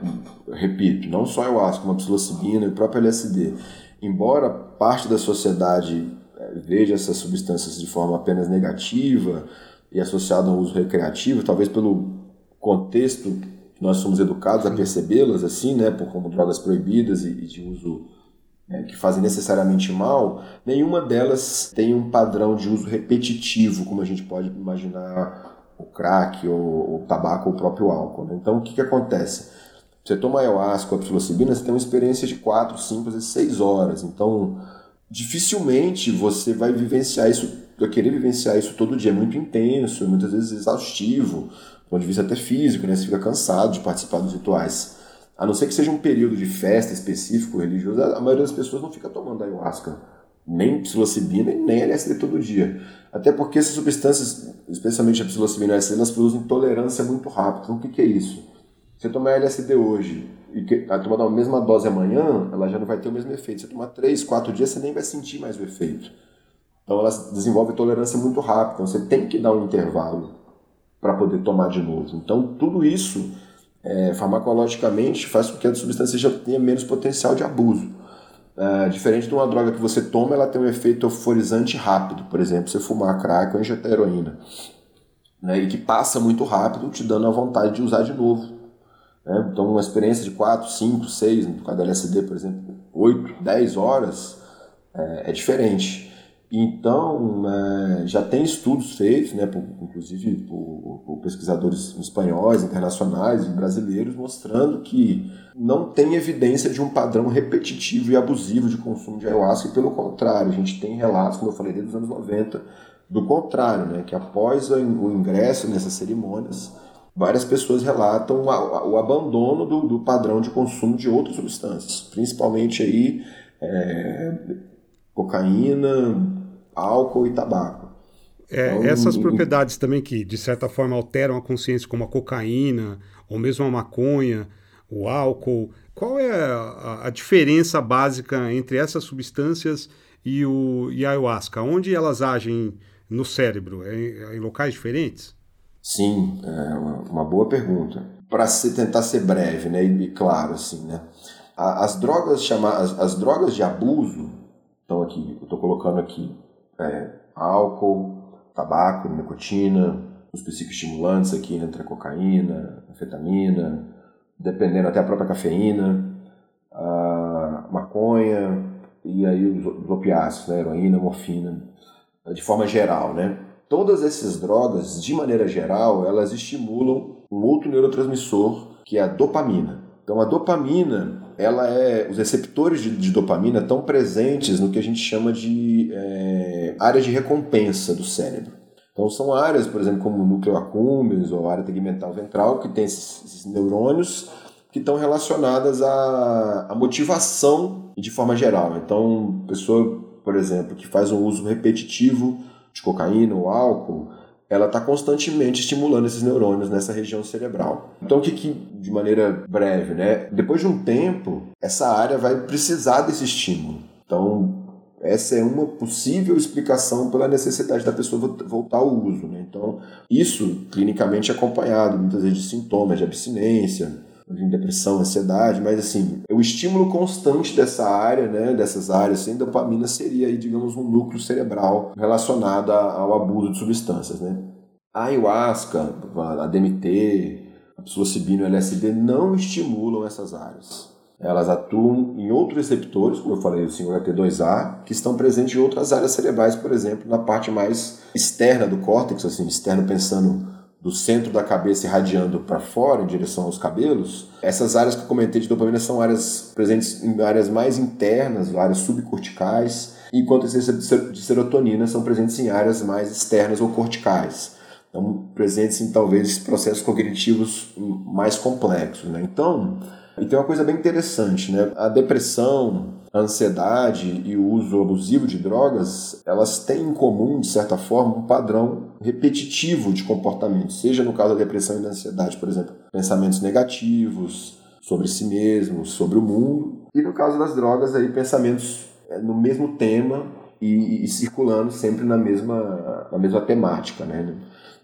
repito, não só a ayahuasca, como a psilocibina e o próprio LSD. Embora parte da sociedade é, veja essas substâncias de forma apenas negativa e associada ao uso recreativo, talvez pelo contexto que nós somos educados a percebê-las assim, né, por como drogas proibidas e de uso né, que fazem necessariamente mal, nenhuma delas tem um padrão de uso repetitivo, como a gente pode imaginar o crack, ou o tabaco, ou o próprio álcool. Né? Então, o que, que acontece? Você toma ayahuasca ou a psilocibina, você tem uma experiência de 4, 5, às vezes 6 horas. Então, dificilmente você vai vivenciar isso, vai querer vivenciar isso todo dia. É muito intenso, muitas vezes exaustivo, ponto de vista até físico, né? Você fica cansado de participar dos rituais a não ser que seja um período de festa específico religioso, a maioria das pessoas não fica tomando ayahuasca, nem psilocibina, nem LSD todo dia. Até porque essas substâncias, especialmente a psilocibina e a LSD, elas produzem intolerância muito rápido. Então o que, que é isso? Você tomar LSD hoje e que, a tomar a mesma dose amanhã, ela já não vai ter o mesmo efeito. Se você tomar 3, 4 dias, você nem vai sentir mais o efeito. Então ela desenvolve tolerância muito rápido. Então você tem que dar um intervalo para poder tomar de novo. Então tudo isso é, farmacologicamente faz com que a substância já tenha menos potencial de abuso. É, diferente de uma droga que você toma, ela tem um efeito euforizante rápido. Por exemplo, você fumar crack ou injetar heroína. Né, e que passa muito rápido, te dando a vontade de usar de novo. Né? Então, uma experiência de 4, 5, 6, no caso da LSD, por exemplo, 8, 10 horas, é, é diferente. Então, é, já tem estudos feitos, né, por, inclusive por, por, pesquisadores espanhóis, internacionais e brasileiros, mostrando que não tem evidência de um padrão repetitivo e abusivo de consumo de ayahuasca, e pelo contrário, a gente tem relatos, como eu falei, desde os anos 90, do contrário, né, que após o ingresso nessas cerimônias, várias pessoas relatam o abandono do, do padrão de consumo de outras substâncias, principalmente aí é, cocaína, álcool e tabaco. É, então, essas propriedades também que, de certa forma, alteram a consciência, como a cocaína, ou mesmo a maconha, o álcool, qual é a, a diferença básica entre essas substâncias e, o, e a ayahuasca? Onde elas agem no cérebro? É, é em locais diferentes? Sim, é uma, boa pergunta. Para tentar ser breve né, e, claro, assim, né? As drogas, chama, as, as drogas de abuso, então aqui, eu estou colocando aqui é, álcool, tabaco, nicotina, os psicoestimulantes aqui entre a cocaína, anfetamina, dependendo até a própria cafeína, a maconha e aí os, os opiáceos, né, heroína, morfina, de forma geral, né? Todas essas drogas, de maneira geral, elas estimulam um outro neurotransmissor que é a dopamina. Então a dopamina ela é. Os receptores de, de dopamina estão presentes no que a gente chama de é, área de recompensa do cérebro. Então são áreas, por exemplo, como o núcleo accumbens ou a área tegmental ventral, que tem esses, esses neurônios que estão relacionadas à, à motivação de forma geral. Então, pessoa, por exemplo, que faz um uso repetitivo de cocaína ou álcool, ela está constantemente estimulando esses neurônios nessa região cerebral. Então, o que, que, de maneira breve, né? Depois de um tempo, essa área vai precisar desse estímulo. Então, essa é uma possível explicação pela necessidade da pessoa voltar ao uso. Né? Então, isso clinicamente acompanhado muitas vezes de sintomas de abstinência, de depressão, ansiedade, mas assim, o estímulo constante dessa área, né, dessas áreas sem dopamina seria aí, digamos, um núcleo cerebral relacionado ao abuso de substâncias, né? A ayahuasca, a DMT, a psilocibina e o LSD não estimulam essas áreas. Elas atuam em outros receptores, como eu falei, o 5HT2A, que estão presentes em outras áreas cerebrais, por exemplo, na parte mais externa do córtex, assim, externo pensando do centro da cabeça irradiando para fora, em direção aos cabelos, essas áreas que eu comentei de dopamina são áreas presentes em áreas mais internas, áreas subcorticais, enquanto as de serotonina são presentes em áreas mais externas ou corticais. Então, presentes em talvez processos cognitivos mais complexos. Né? Então, e tem uma coisa bem interessante, né? A depressão, a ansiedade e o uso abusivo de drogas, elas têm em comum, de certa forma, um padrão repetitivo de comportamento. Seja no caso da depressão e da ansiedade, por exemplo, pensamentos negativos sobre si mesmo, sobre o mundo. E no caso das drogas, aí pensamentos é, no mesmo tema e, e circulando sempre na mesma, na mesma temática, né?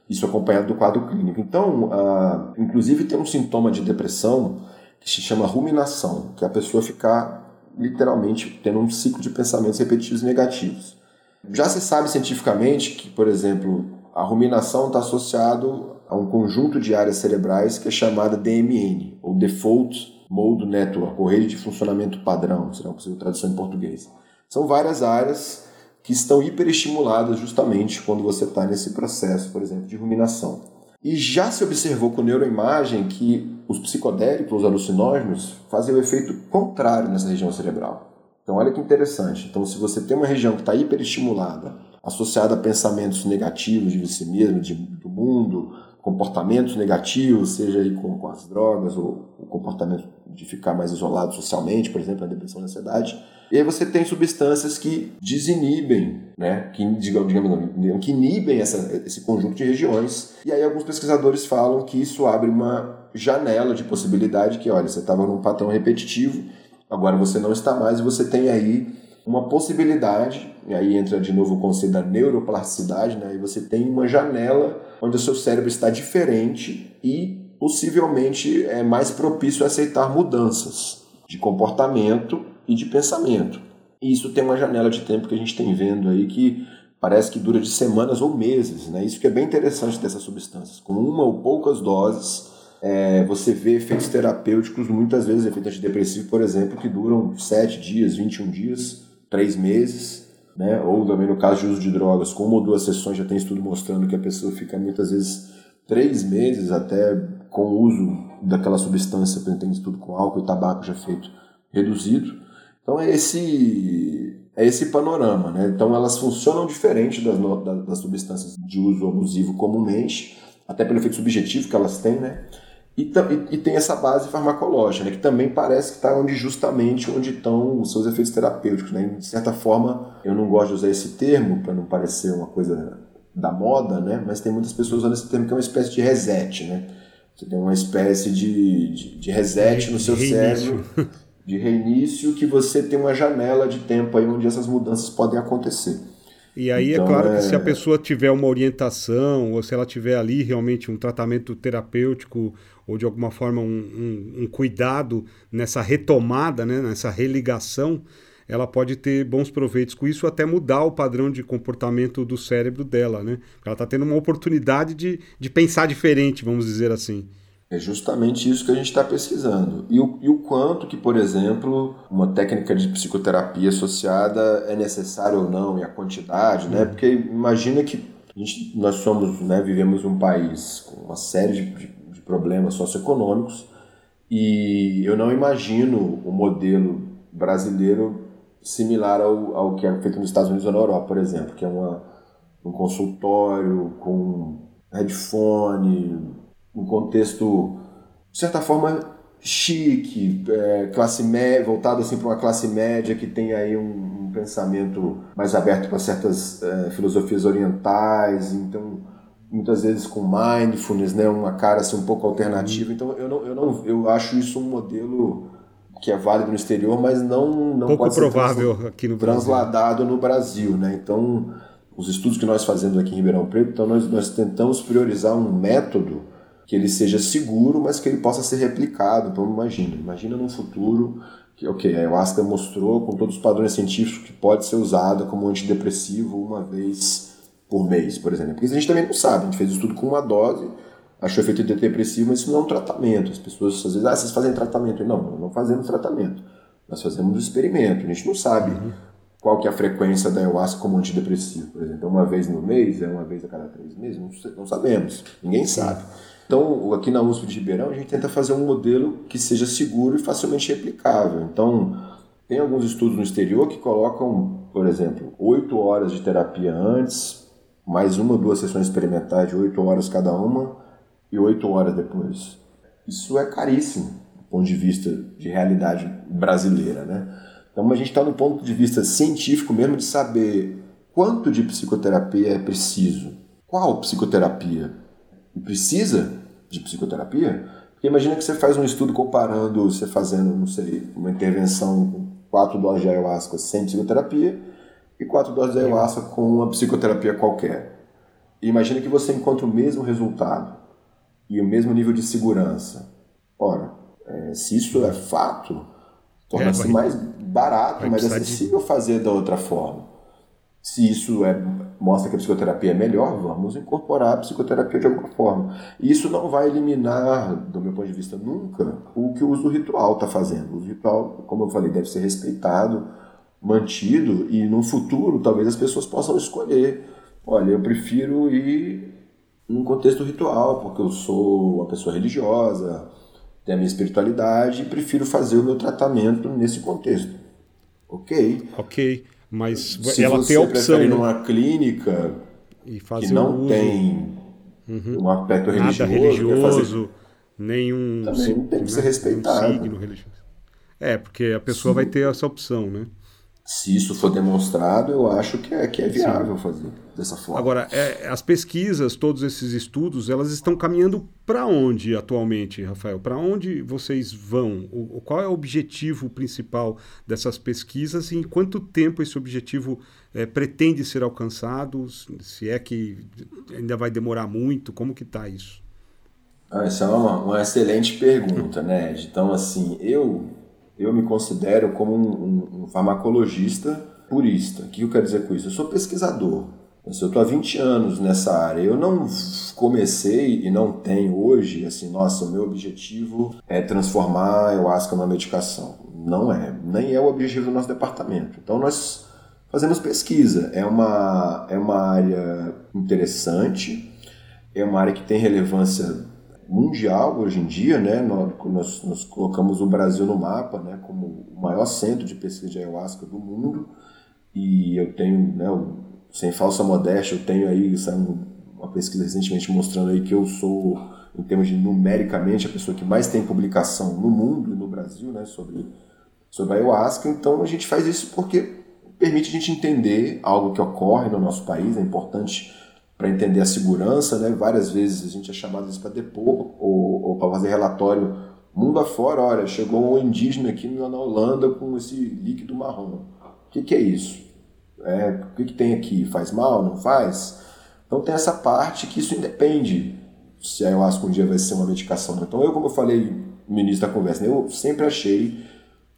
Isso acompanhado do quadro clínico. Então, uh, inclusive tem um sintoma de depressão se chama ruminação, que é a pessoa ficar literalmente tendo um ciclo de pensamentos repetitivos negativos. Já se sabe cientificamente que, por exemplo, a ruminação está associado a um conjunto de áreas cerebrais que é chamada DMN, ou Default Mode Network, ou rede de funcionamento padrão, será uma possível tradução em português. São várias áreas que estão hiperestimuladas justamente quando você está nesse processo, por exemplo, de ruminação. E já se observou com neuroimagem que os psicodélicos, os alucinógenos, fazem o efeito contrário nessa região cerebral. Então, olha que interessante. Então, se você tem uma região que está hiperestimulada, associada a pensamentos negativos de si mesmo, de, do mundo, comportamentos negativos, seja aí com, com as drogas ou o comportamento de ficar mais isolado socialmente, por exemplo, a depressão e a ansiedade. E aí você tem substâncias que desinibem, né, que, digamos, que inibem essa, esse conjunto de regiões. E aí alguns pesquisadores falam que isso abre uma janela de possibilidade que, olha, você estava num patrão repetitivo, agora você não está mais e você tem aí uma possibilidade, e aí entra de novo o conceito da neuroplasticidade, né? E você tem uma janela onde o seu cérebro está diferente e possivelmente é mais propício a aceitar mudanças de comportamento e de pensamento. E isso tem uma janela de tempo que a gente tem vendo aí que parece que dura de semanas ou meses, né? Isso que é bem interessante dessas substâncias. Com uma ou poucas doses, é, você vê efeitos terapêuticos, muitas vezes efeito antidepressivo, por exemplo, que duram 7 dias, 21 dias, três meses, né? ou também no caso de uso de drogas, com uma ou duas sessões já tem estudo mostrando que a pessoa fica muitas vezes três meses até com o uso daquela substância, tem estudo com álcool e tabaco já feito, reduzido. Então é esse é esse panorama, né? Então elas funcionam diferente das, das substâncias de uso abusivo comumente, até pelo efeito subjetivo que elas têm, né? E, e, tem essa base farmacológica, né, que também parece que está onde justamente onde estão os seus efeitos terapêuticos. Né? De certa forma, eu não gosto de usar esse termo para não parecer uma coisa da moda, né? mas tem muitas pessoas usando esse termo que é uma espécie de reset. Né? Você tem uma espécie de, de, de reset no seu cérebro, de reinício, que você tem uma janela de tempo aí onde essas mudanças podem acontecer. E aí é então, é claro é... que se a pessoa tiver uma orientação, ou se ela tiver ali realmente um tratamento terapêutico, ou de alguma forma um, um, um cuidado nessa retomada, né, nessa religação, ela pode ter bons proveitos com isso, até mudar o padrão de comportamento do cérebro dela, né? Ela está tendo uma oportunidade de, de pensar diferente, vamos dizer assim. É justamente isso que a gente está pesquisando. E o, e o quanto que, por exemplo, uma técnica de psicoterapia associada é necessária ou não, e a quantidade, né? Uhum. Porque imagina que gente, nós somos, né, vivemos um país com uma série de, de problemas socioeconômicos E eu não imagino o modelo brasileiro similar ao, ao que é feito nos Estados Unidos ou na Europa, por exemplo, que é uma, um consultório com headphone, um contexto, de certa forma, chique, é, classe média, voltado assim para uma classe média que tem aí um, um pensamento mais aberto para certas é, filosofias orientais, então muitas vezes com mindfulness, né, uma cara assim um pouco alternativa. Então eu não, eu não eu acho isso um modelo que é válido no exterior, mas não não pouco pode provável ser aqui no transladado no Brasil, né? Então os estudos que nós fazemos aqui em Ribeirão Preto, então nós, nós tentamos priorizar um método que ele seja seguro, mas que ele possa ser replicado. Então imagina, imagina num futuro que ok, a ayahuasca mostrou com todos os padrões científicos que pode ser usada como antidepressivo uma vez por mês, por exemplo. Porque a gente também não sabe, a gente fez o estudo com uma dose, achou efeito antidepressivo, mas isso não é um tratamento. As pessoas às vezes, ah, vocês fazem tratamento. Não, não fazemos tratamento. Nós fazemos um experimento. A gente não sabe uhum. qual que é a frequência da ayahuasca como antidepressivo. Por exemplo, é uma vez no mês, é uma vez a cada três meses? Não, não sabemos. Ninguém sabe. Então, aqui na USP de Ribeirão, a gente tenta fazer um modelo que seja seguro e facilmente replicável. Então, tem alguns estudos no exterior que colocam, por exemplo, oito horas de terapia antes, mais uma ou duas sessões experimentais de oito horas cada uma e oito horas depois. Isso é caríssimo do ponto de vista de realidade brasileira, né? Então, a gente está no ponto de vista científico mesmo de saber quanto de psicoterapia é preciso. Qual psicoterapia? e precisa de psicoterapia, porque imagina que você faz um estudo comparando, você fazendo, não sei, uma intervenção com quatro doses de ayahuasca sem psicoterapia e quatro doses de ayahuasca com uma psicoterapia qualquer. E imagina que você encontra o mesmo resultado e o mesmo nível de segurança. Ora, é, se isso é fato, torna-se é, mais barato, mais acessível de... fazer da outra forma. Se isso é mostra que a psicoterapia é melhor, vamos incorporar a psicoterapia de alguma forma. E isso não vai eliminar, do meu ponto de vista, nunca o que o uso ritual está fazendo. O uso ritual, como eu falei, deve ser respeitado, mantido, e no futuro talvez as pessoas possam escolher. Olha, eu prefiro ir num contexto ritual, porque eu sou uma pessoa religiosa, tenho a minha espiritualidade e prefiro fazer o meu tratamento nesse contexto. Ok? Ok. Mas Se ela tem a opção. Se numa clínica que não uso. tem uhum. um aspecto religioso, Nada religioso nenhum, também tem que ser respeitado. signo religioso. É, porque a pessoa Sim. vai ter essa opção, né? Se isso for demonstrado, eu acho que é, que é viável Sim. fazer dessa forma. Agora, é, as pesquisas, todos esses estudos, elas estão caminhando para onde atualmente, Rafael? Para onde vocês vão? O, qual é o objetivo principal dessas pesquisas e em quanto tempo esse objetivo é, pretende ser alcançado? Se é que ainda vai demorar muito, como que está isso? Ah, essa é uma, uma excelente pergunta, né? Então, assim, eu eu me considero como um, um, um farmacologista purista. O que eu quero dizer com isso? Eu sou pesquisador. Eu estou há 20 anos nessa área. Eu não comecei e não tenho hoje, assim, nossa, o meu objetivo é transformar a ayahuasca numa medicação. Não é. Nem é o objetivo do nosso departamento. Então nós fazemos pesquisa. É uma, é uma área interessante, é uma área que tem relevância mundial hoje em dia, né? Nós, nós, colocamos o Brasil no mapa, né? Como o maior centro de pesquisa de ayahuasca do mundo. E eu tenho, né? Sem falsa modéstia, eu tenho aí uma pesquisa recentemente mostrando aí que eu sou, em termos de numericamente, a pessoa que mais tem publicação no mundo e no Brasil, né? Sobre sobre a ayahuasca. Então a gente faz isso porque permite a gente entender algo que ocorre no nosso país. É importante para entender a segurança, né? Várias vezes a gente é chamado para depor ou, ou para fazer relatório mundo afora. Olha, chegou um indígena aqui na Holanda com esse líquido marrom. O que, que é isso? É, o que, que tem aqui? Faz mal? Não faz? Então tem essa parte que isso independe se a ayahuasca um dia vai ser uma medicação. Então eu, como eu falei no início da conversa, né? eu sempre achei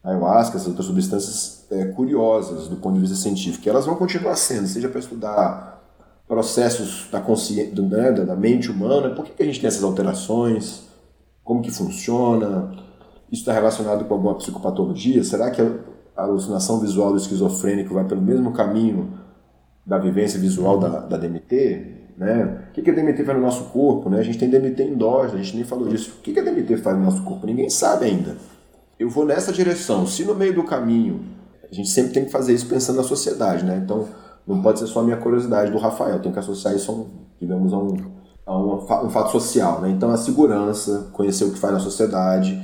a ayahuasca, essas outras substâncias é, curiosas do ponto de vista científico. E elas vão continuar sendo, seja para estudar processos da consciência, né, da mente humana, por que, que a gente tem essas alterações, como que funciona, isso está relacionado com alguma psicopatologia, será que a alucinação visual do esquizofrênico vai pelo mesmo caminho da vivência visual da, da DMT? Né? O que, que a DMT faz no nosso corpo? Né? A gente tem DMT endógeno, a gente nem falou disso. O que, que a DMT faz no nosso corpo? Ninguém sabe ainda. Eu vou nessa direção. Se no meio do caminho, a gente sempre tem que fazer isso pensando na sociedade, né? Então, não pode ser só a minha curiosidade do Rafael, tem que associar isso a um, digamos, a um, a um, um fato social, né? Então, a segurança, conhecer o que faz na sociedade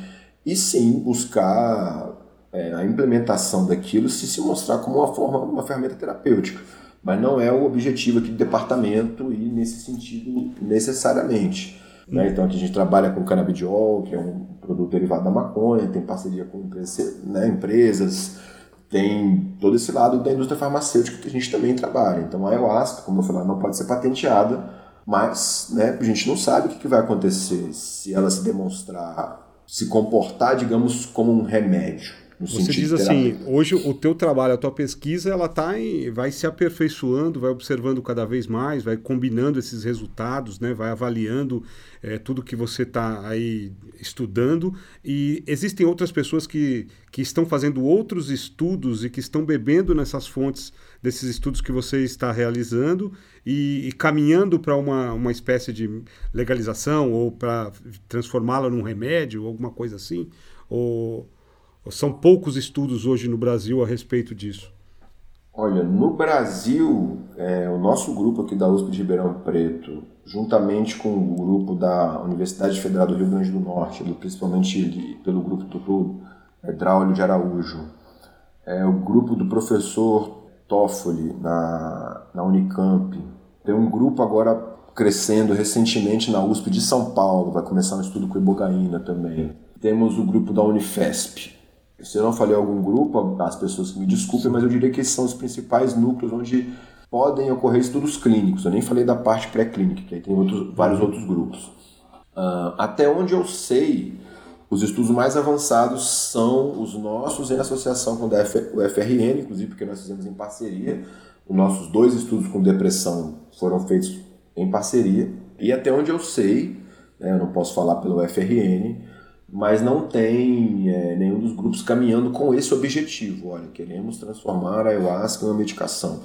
e sim buscar é, a implementação daquilo se se mostrar como uma forma, uma ferramenta terapêutica. Mas não é o objetivo aqui do departamento e nesse sentido necessariamente. Né? Então aqui a gente trabalha com canabidiol, que é um produto derivado da maconha, tem parceria com né, empresas, tem todo esse lado da indústria farmacêutica que a gente também trabalha. Então a ayahuasca, como eu falei, não pode ser patenteada, mas né, a gente não sabe o que vai acontecer se ela se demonstrar, se comportar, digamos, como um remédio. Você diz assim, hoje o teu trabalho, a tua pesquisa, ela tá em, vai se aperfeiçoando, vai observando cada vez mais, vai combinando esses resultados, né? vai avaliando é, tudo que você está aí estudando. E existem outras pessoas que, que estão fazendo outros estudos e que estão bebendo nessas fontes desses estudos que você está realizando e, e caminhando para uma, uma espécie de legalização ou para transformá-la num remédio, ou alguma coisa assim? Ou são poucos estudos hoje no Brasil a respeito disso? Olha, no Brasil, é, o nosso grupo aqui da USP de Ribeirão Preto, juntamente com o grupo da Universidade Federal do Rio Grande do Norte, principalmente pelo grupo Tutu, é, de Araújo, é, o grupo do professor Toffoli na, na Unicamp, tem um grupo agora crescendo recentemente na USP de São Paulo, vai começar um estudo com ibogaína também. Temos o grupo da Unifesp, se eu não falei algum grupo, as pessoas me desculpem, mas eu diria que esses são os principais núcleos onde podem ocorrer estudos clínicos. Eu nem falei da parte pré-clínica, que aí tem outros, vários outros grupos. Uh, até onde eu sei, os estudos mais avançados são os nossos em associação com o FRN, inclusive porque nós fizemos em parceria. Os nossos dois estudos com depressão foram feitos em parceria. E até onde eu sei, né, eu não posso falar pelo FRN, mas não tem é, nenhum dos grupos caminhando com esse objetivo. Olha, queremos transformar a ayahuasca em uma medicação.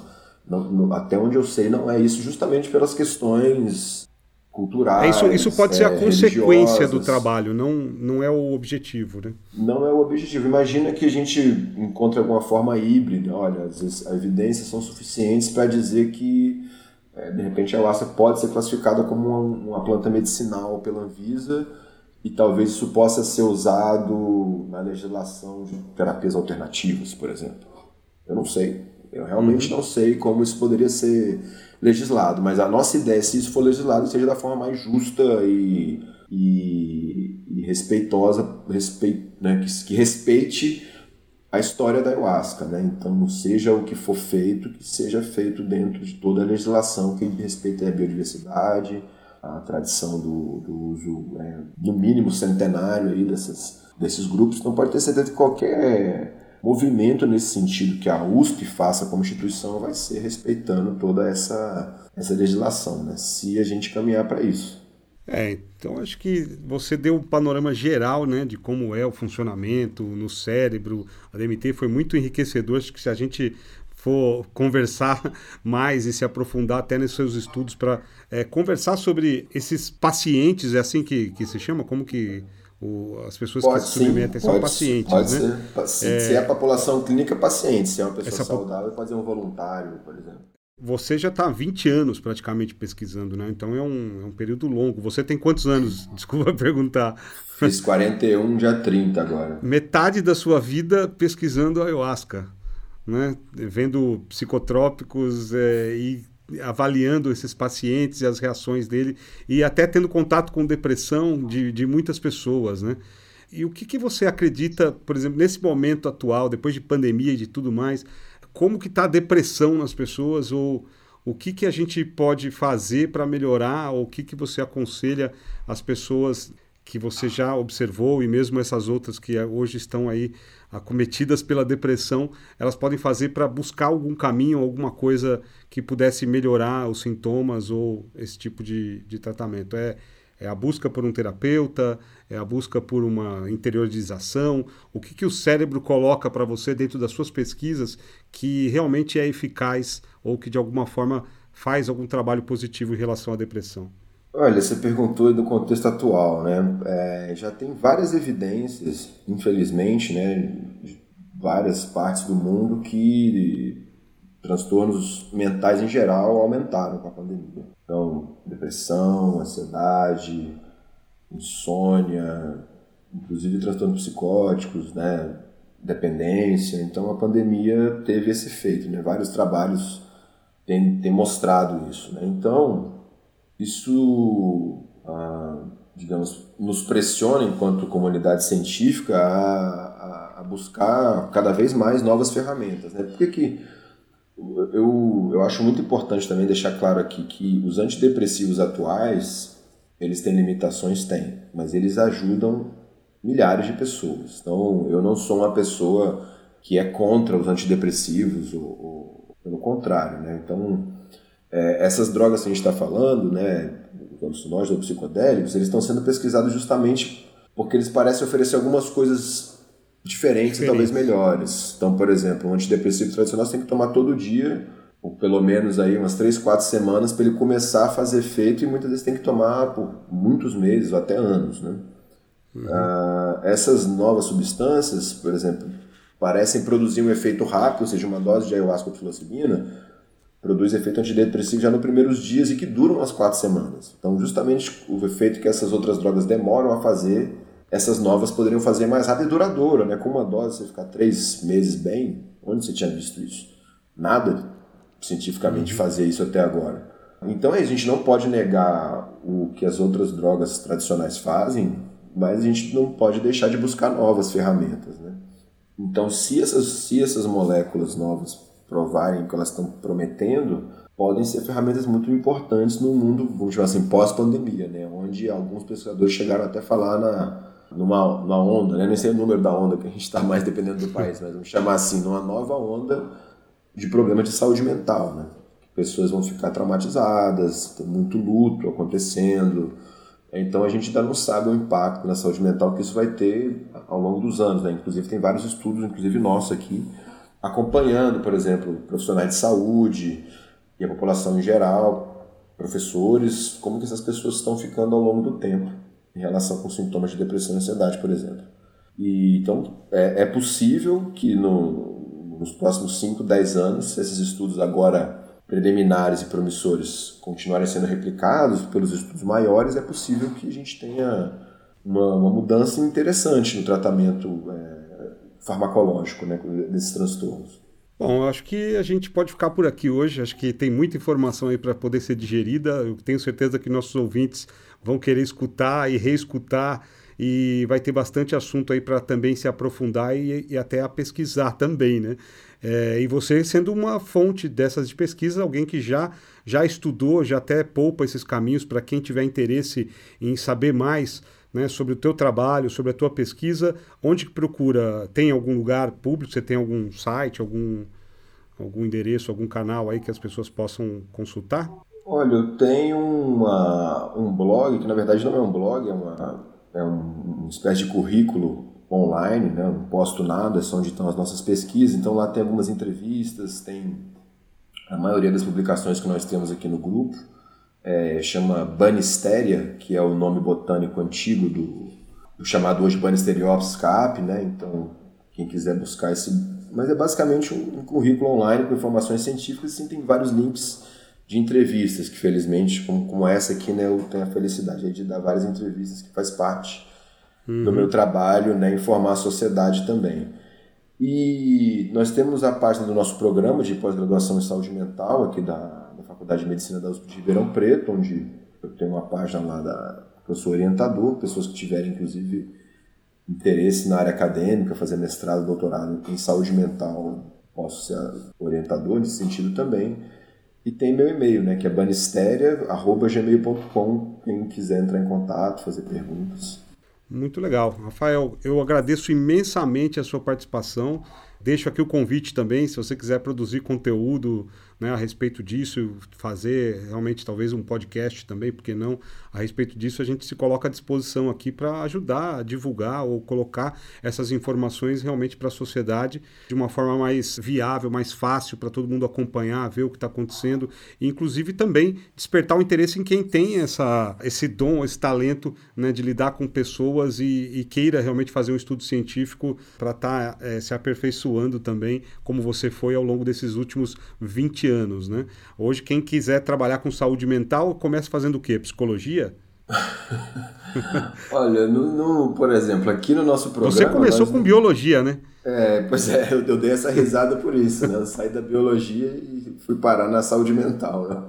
Não, não, até onde eu sei, não é isso, justamente pelas questões culturais. É isso, isso pode é, ser a consequência do trabalho, não, não é o objetivo, né? Não é o objetivo. Imagina que a gente encontre alguma forma híbrida. Olha, às vezes as evidências são suficientes para dizer que é, de repente a ayahuasca pode ser classificada como uma, uma planta medicinal pela Anvisa e talvez isso possa ser usado na legislação de terapias alternativas, por exemplo. Eu não sei. Eu realmente uhum. não sei como isso poderia ser legislado, mas a nossa ideia é se isso for legislado seja da forma mais justa e, e, e respeitosa, respeito, né, que, que respeite a história da ayahuasca, né? Então, seja o que for feito, que seja feito dentro de toda a legislação que respeite a biodiversidade, a tradição do, do uso, é, no mínimo, centenário aí desses, desses grupos. Então pode ter certeza que qualquer movimento nesse sentido que a USP faça como instituição vai ser respeitando toda essa, essa legislação, né? se a gente caminhar para isso. É, então acho que você deu um panorama geral né, de como é o funcionamento no cérebro. A DMT foi muito enriquecedor. Acho que se a gente for conversar [LAUGHS] mais e se aprofundar até nos seus estudos para é, conversar sobre esses pacientes, é assim que, que se chama? Como que o, as pessoas pode, que se submetem são pacientes, pode né? Ser, se, é, se é a população clínica, paciente. Se é uma pessoa saudável, pode ser um voluntário, por exemplo. Você já está há 20 anos praticamente pesquisando, né? Então é um, é um período longo. Você tem quantos anos? [LAUGHS] Desculpa perguntar. Fiz 41, já 30 agora. Metade da sua vida pesquisando ayahuasca né? vendo psicotrópicos é, e avaliando esses pacientes e as reações dele e até tendo contato com depressão de, de muitas pessoas, né? E o que, que você acredita, por exemplo, nesse momento atual, depois de pandemia e de tudo mais, como que está a depressão nas pessoas ou o que, que a gente pode fazer para melhorar ou o que, que você aconselha as pessoas que você já observou e mesmo essas outras que hoje estão aí acometidas pela depressão, elas podem fazer para buscar algum caminho, alguma coisa que pudesse melhorar os sintomas ou esse tipo de, de tratamento. É, é a busca por um terapeuta, é a busca por uma interiorização. O que, que o cérebro coloca para você dentro das suas pesquisas que realmente é eficaz ou que de alguma forma faz algum trabalho positivo em relação à depressão? Olha, você perguntou do contexto atual, né? É, já tem várias evidências, infelizmente, né, de várias partes do mundo que transtornos mentais em geral aumentaram com a pandemia. Então, depressão, ansiedade, insônia, inclusive transtornos psicóticos, né, dependência. Então, a pandemia teve esse efeito, né? Vários trabalhos têm, têm mostrado isso, né? Então, isso, ah, digamos, nos pressiona enquanto comunidade científica a, a, buscar cada vez mais novas ferramentas. Né? Por que, que eu, eu acho muito importante também deixar claro aqui que os antidepressivos atuais, eles têm limitações? Têm, mas eles ajudam milhares de pessoas. Então, eu não sou uma pessoa que é contra os antidepressivos, ou, ou pelo contrário, né? Então, é, essas drogas que a gente está falando, né, os alucinógenos ou psicodélicos, eles estão sendo pesquisados justamente porque eles parecem oferecer algumas coisas diferentes Diferente. e talvez melhores. Então, por exemplo, um antidepressivo tradicional você tem que tomar todo dia, ou pelo menos aí umas 3, 4 semanas para ele começar a fazer efeito e muitas vezes tem que tomar por muitos meses ou até anos, né? Uhum. Ah, essas novas substâncias, por exemplo, parecem produzir um efeito rápido, ou seja, uma dose de ayahuasca ou psilocibina produz efeito antidepressivo já nos primeiros dias e que duram umas quatro semanas. Então, justamente o efeito que essas outras drogas demoram a fazer, essas novas poderiam fazer mais rápido e duradouro, né? Com uma dose você ficar três meses bem, onde você tinha visto isso? Nada cientificamente fazer isso até agora. Então a gente não pode negar o que as outras drogas tradicionais fazem, mas a gente não pode deixar de buscar novas ferramentas, né? Então, se essas, se essas moléculas novas provarem que elas estão prometendo, podem ser ferramentas muito importantes no mundo, vamos chamar assim, pós-pandemia, né? onde alguns pesquisadores chegaram até a falar na, numa, numa onda, né? nem sei o número da onda que a gente está mais dependendo do país, mas vamos chamar assim, numa nova onda de problemas de saúde mental. Né? Pessoas vão ficar traumatizadas, tem muito luto acontecendo, então a gente ainda não sabe o impacto na saúde mental que isso vai ter ao longo dos anos. Né? Inclusive tem vários estudos, inclusive nosso aqui, acompanhando, por exemplo, profissionais de saúde e a população em geral, professores, como que essas pessoas estão ficando ao longo do tempo em relação com sintomas de depressão e ansiedade, por exemplo. E, então, é, é possível que no, nos próximos 5, 10 anos, esses estudos agora preliminares e promissores continuarem sendo replicados pelos estudos maiores, é possível que a gente tenha uma, uma mudança interessante no tratamento é, farmacológico né, desses transtornos. Bom, acho que a gente pode ficar por aqui hoje. Acho que tem muita informação aí para poder ser digerida. Eu tenho certeza que nossos ouvintes vão querer escutar e reescutar e vai ter bastante assunto aí para também se aprofundar e, e, até a pesquisar também, né? É, e você sendo uma fonte dessas de pesquisa, alguém que já já estudou, já até poupa esses caminhos para quem tiver interesse em saber mais né, sobre o teu trabalho, sobre a tua pesquisa, onde que procura? Tem algum lugar público? Você tem algum site, algum, algum endereço, algum canal aí que as pessoas possam consultar? Olha, eu tenho uma, um blog, que na verdade não é um blog, é uma, é uma espécie de currículo online, né? não posto nada, é só onde estão as nossas pesquisas, então lá tem algumas entrevistas, tem a maioria das publicações que nós temos aqui no grupo, é, chama Banistéria, que é o nome botânico antigo do, do chamado hoje Banisteriopsis cap, né? Então, quem quiser buscar esse... Mas é basicamente um, um currículo online com informações científicas e sim, tem vários links de entrevistas, que felizmente, como, como essa aqui, né, eu tenho a felicidade de dar várias entrevistas que faz parte uhum. do meu trabalho, né, informar a sociedade também. E nós temos a página do nosso programa de pós-graduação em saúde mental aqui da, Faculdade de Medicina da USP de Ribeirão Preto, onde eu tenho uma página lá da eu sou orientador, pessoas que tiverem inclusive interesse na área acadêmica, fazer mestrado, doutorado em saúde mental, posso ser orientador nesse sentido também. E tem meu e-mail, né, que é banisteria@gmail.com, quem quiser entrar em contato, fazer perguntas. Muito legal. Rafael, eu agradeço imensamente a sua participação. Deixo aqui o convite também, se você quiser produzir conteúdo né, a respeito disso, fazer realmente talvez um podcast também, porque não? A respeito disso, a gente se coloca à disposição aqui para ajudar a divulgar ou colocar essas informações realmente para a sociedade de uma forma mais viável, mais fácil para todo mundo acompanhar, ver o que está acontecendo, e inclusive também despertar o interesse em quem tem essa, esse dom, esse talento né, de lidar com pessoas e, e queira realmente fazer um estudo científico para estar tá, é, se aperfeiçoando também, como você foi ao longo desses últimos 20 anos, né? Hoje, quem quiser trabalhar com saúde mental, começa fazendo o quê? Psicologia? [LAUGHS] Olha, no, no, por exemplo, aqui no nosso programa... Você começou com biologia, né? É, pois é, eu, eu, dei essa risada por isso, né? Eu saí da biologia e fui parar na saúde mental, né?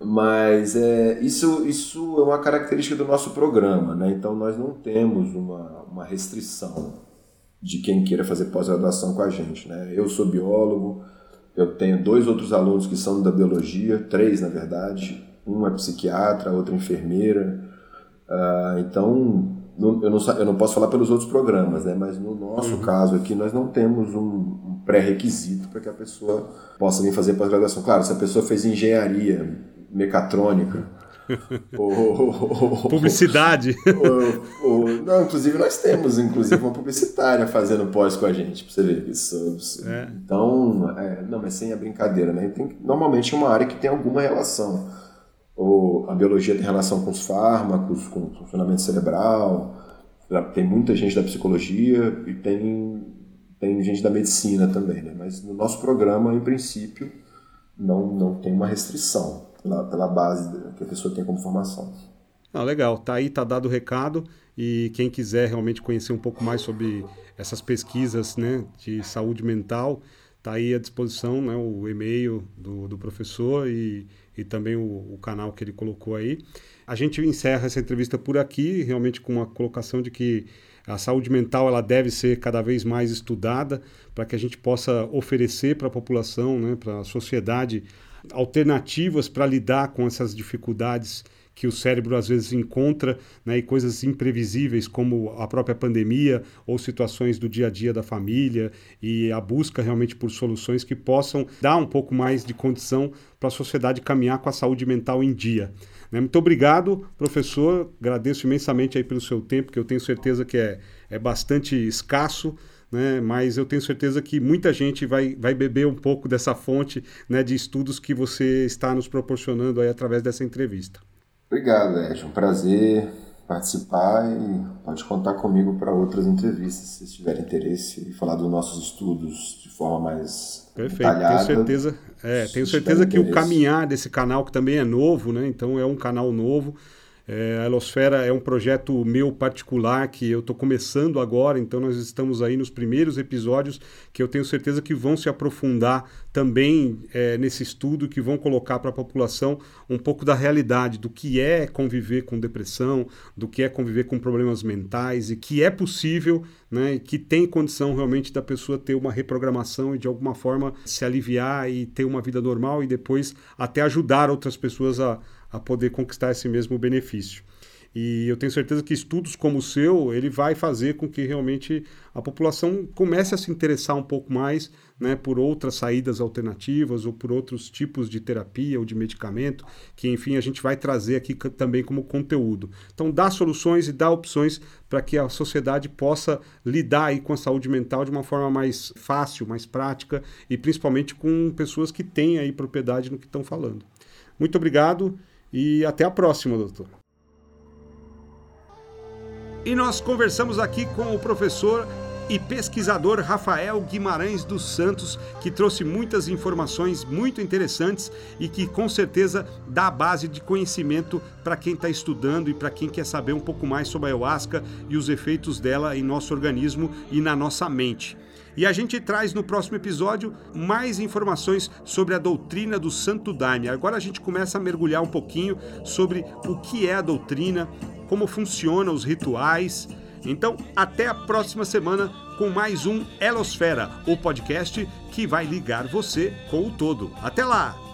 Mas é, isso, isso é uma característica do nosso programa, né? Então nós não temos uma, uma restrição de quem queira fazer pós-graduação com a gente, né? Eu sou biólogo, eu tenho dois outros alunos que são da biologia, três na verdade. Um é psiquiatra, outra enfermeira. Uh, então, eu não, eu não posso falar pelos outros programas, né? mas no nosso uhum. caso aqui, nós não temos um pré-requisito para que a pessoa possa vir fazer pós-graduação. Claro, se a pessoa fez engenharia mecatrônica, [LAUGHS] Publicidade. [LAUGHS] não, inclusive nós temos inclusive uma publicitária fazendo pós com a gente, pra você ver isso. É. Então, é, não, mas sem a brincadeira, né? Tem, normalmente é uma área que tem alguma relação. Ou a biologia tem relação com os fármacos, com o funcionamento cerebral, tem muita gente da psicologia e tem, tem gente da medicina também, né? Mas no nosso programa, em princípio, não, não tem uma restrição pela, pela base que a pessoa tem como formação. Ah, legal, tá aí, tá dado o recado. E quem quiser realmente conhecer um pouco mais sobre essas pesquisas né, de saúde mental, tá aí à disposição né, o e-mail do, do professor e, e também o, o, canal que ele colocou aí. A gente encerra essa entrevista por aqui, realmente com uma colocação de que a saúde mental ela deve ser cada vez mais estudada para que a gente possa oferecer para a população, né, para a sociedade, alternativas para lidar com essas dificuldades que o cérebro às vezes encontra, né, e coisas imprevisíveis como a própria pandemia ou situações do dia a dia da família e a busca realmente por soluções que possam dar um pouco mais de condição para a sociedade caminhar com a saúde mental em dia. Né? Muito obrigado, professor. Agradeço imensamente aí pelo seu tempo, que eu tenho certeza que é, é bastante escasso né? mas eu tenho certeza que muita gente vai, vai beber um pouco dessa fonte né, de estudos que você está nos proporcionando aí através dessa entrevista. Obrigado, Ed. Um prazer participar e pode contar comigo para outras entrevistas, se tiver interesse e falar dos nossos estudos de forma mais Perfeito. Detalhada, tenho certeza, é, tenho certeza que interesse. o caminhar desse canal que também é novo, né? Então é um canal novo. É, a Elosfera é um projeto meu particular que eu estou começando agora, então nós estamos aí nos primeiros episódios que eu tenho certeza que vão se aprofundar também é, nesse estudo, que vão colocar para a população um pouco da realidade do que é conviver com depressão, do que é conviver com problemas mentais e que é possível, né, que tem condição realmente da pessoa ter uma reprogramação e de alguma forma se aliviar e ter uma vida normal e depois até ajudar outras pessoas a a poder conquistar esse mesmo benefício. E eu tenho certeza que estudos como o seu, ele vai fazer com que realmente a população comece a se interessar um pouco mais né, por outras saídas alternativas ou por outros tipos de terapia ou de medicamento, que enfim a gente vai trazer aqui também como conteúdo. Então dá soluções e dá opções para que a sociedade possa lidar aí com a saúde mental de uma forma mais fácil, mais prática e principalmente com pessoas que têm aí propriedade no que estão falando. Muito obrigado e até a próxima, doutor. E nós conversamos aqui com o professor e pesquisador Rafael Guimarães dos Santos, que trouxe muitas informações muito interessantes e que com certeza dá base de conhecimento para quem está estudando e para quem quer saber um pouco mais sobre a ayahuasca e os efeitos dela em nosso organismo e na nossa mente. E a gente traz no próximo episódio mais informações sobre a doutrina do Santo Daime. Agora a gente começa a mergulhar um pouquinho sobre o que é a doutrina, como funcionam os rituais. Então, até a próxima semana com mais um Elosfera, o podcast que vai ligar você com o todo. Até lá!